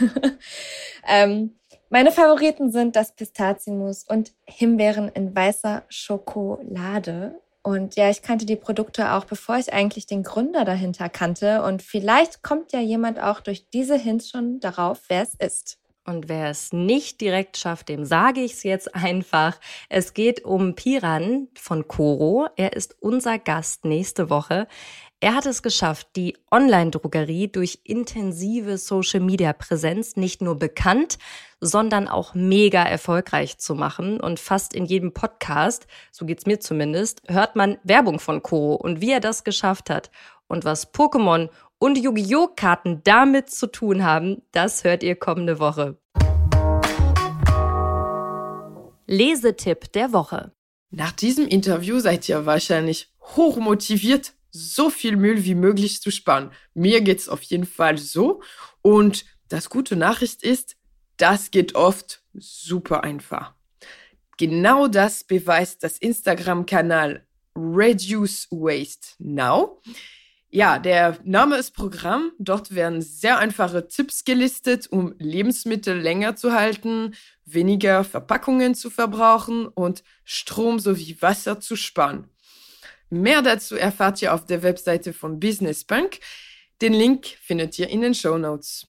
Speaker 4: ähm, meine Favoriten sind das Pistazienmus und Himbeeren in weißer Schokolade. Und ja, ich kannte die Produkte auch, bevor ich eigentlich den Gründer dahinter kannte. Und vielleicht kommt ja jemand auch durch diese Hints schon darauf, wer es ist.
Speaker 3: Und wer es nicht direkt schafft, dem sage ich es jetzt einfach. Es geht um Piran von Coro. Er ist unser Gast nächste Woche. Er hat es geschafft, die Online-Drogerie durch intensive Social-Media-Präsenz nicht nur bekannt, sondern auch mega erfolgreich zu machen. Und fast in jedem Podcast, so geht's mir zumindest, hört man Werbung von Coro und wie er das geschafft hat. Und was Pokémon und Yu-Gi-Oh! Karten damit zu tun haben, das hört ihr kommende Woche. Lesetipp der Woche.
Speaker 1: Nach diesem Interview seid ihr wahrscheinlich hochmotiviert, so viel Müll wie möglich zu sparen. Mir geht's auf jeden Fall so. Und das gute Nachricht ist, das geht oft super einfach. Genau das beweist das Instagram-Kanal Reduce Waste Now. Ja, der Name ist Programm. Dort werden sehr einfache Tipps gelistet, um Lebensmittel länger zu halten, weniger Verpackungen zu verbrauchen und Strom sowie Wasser zu sparen. Mehr dazu erfahrt ihr auf der Webseite von Business Bank. Den Link findet ihr in den Show Notes.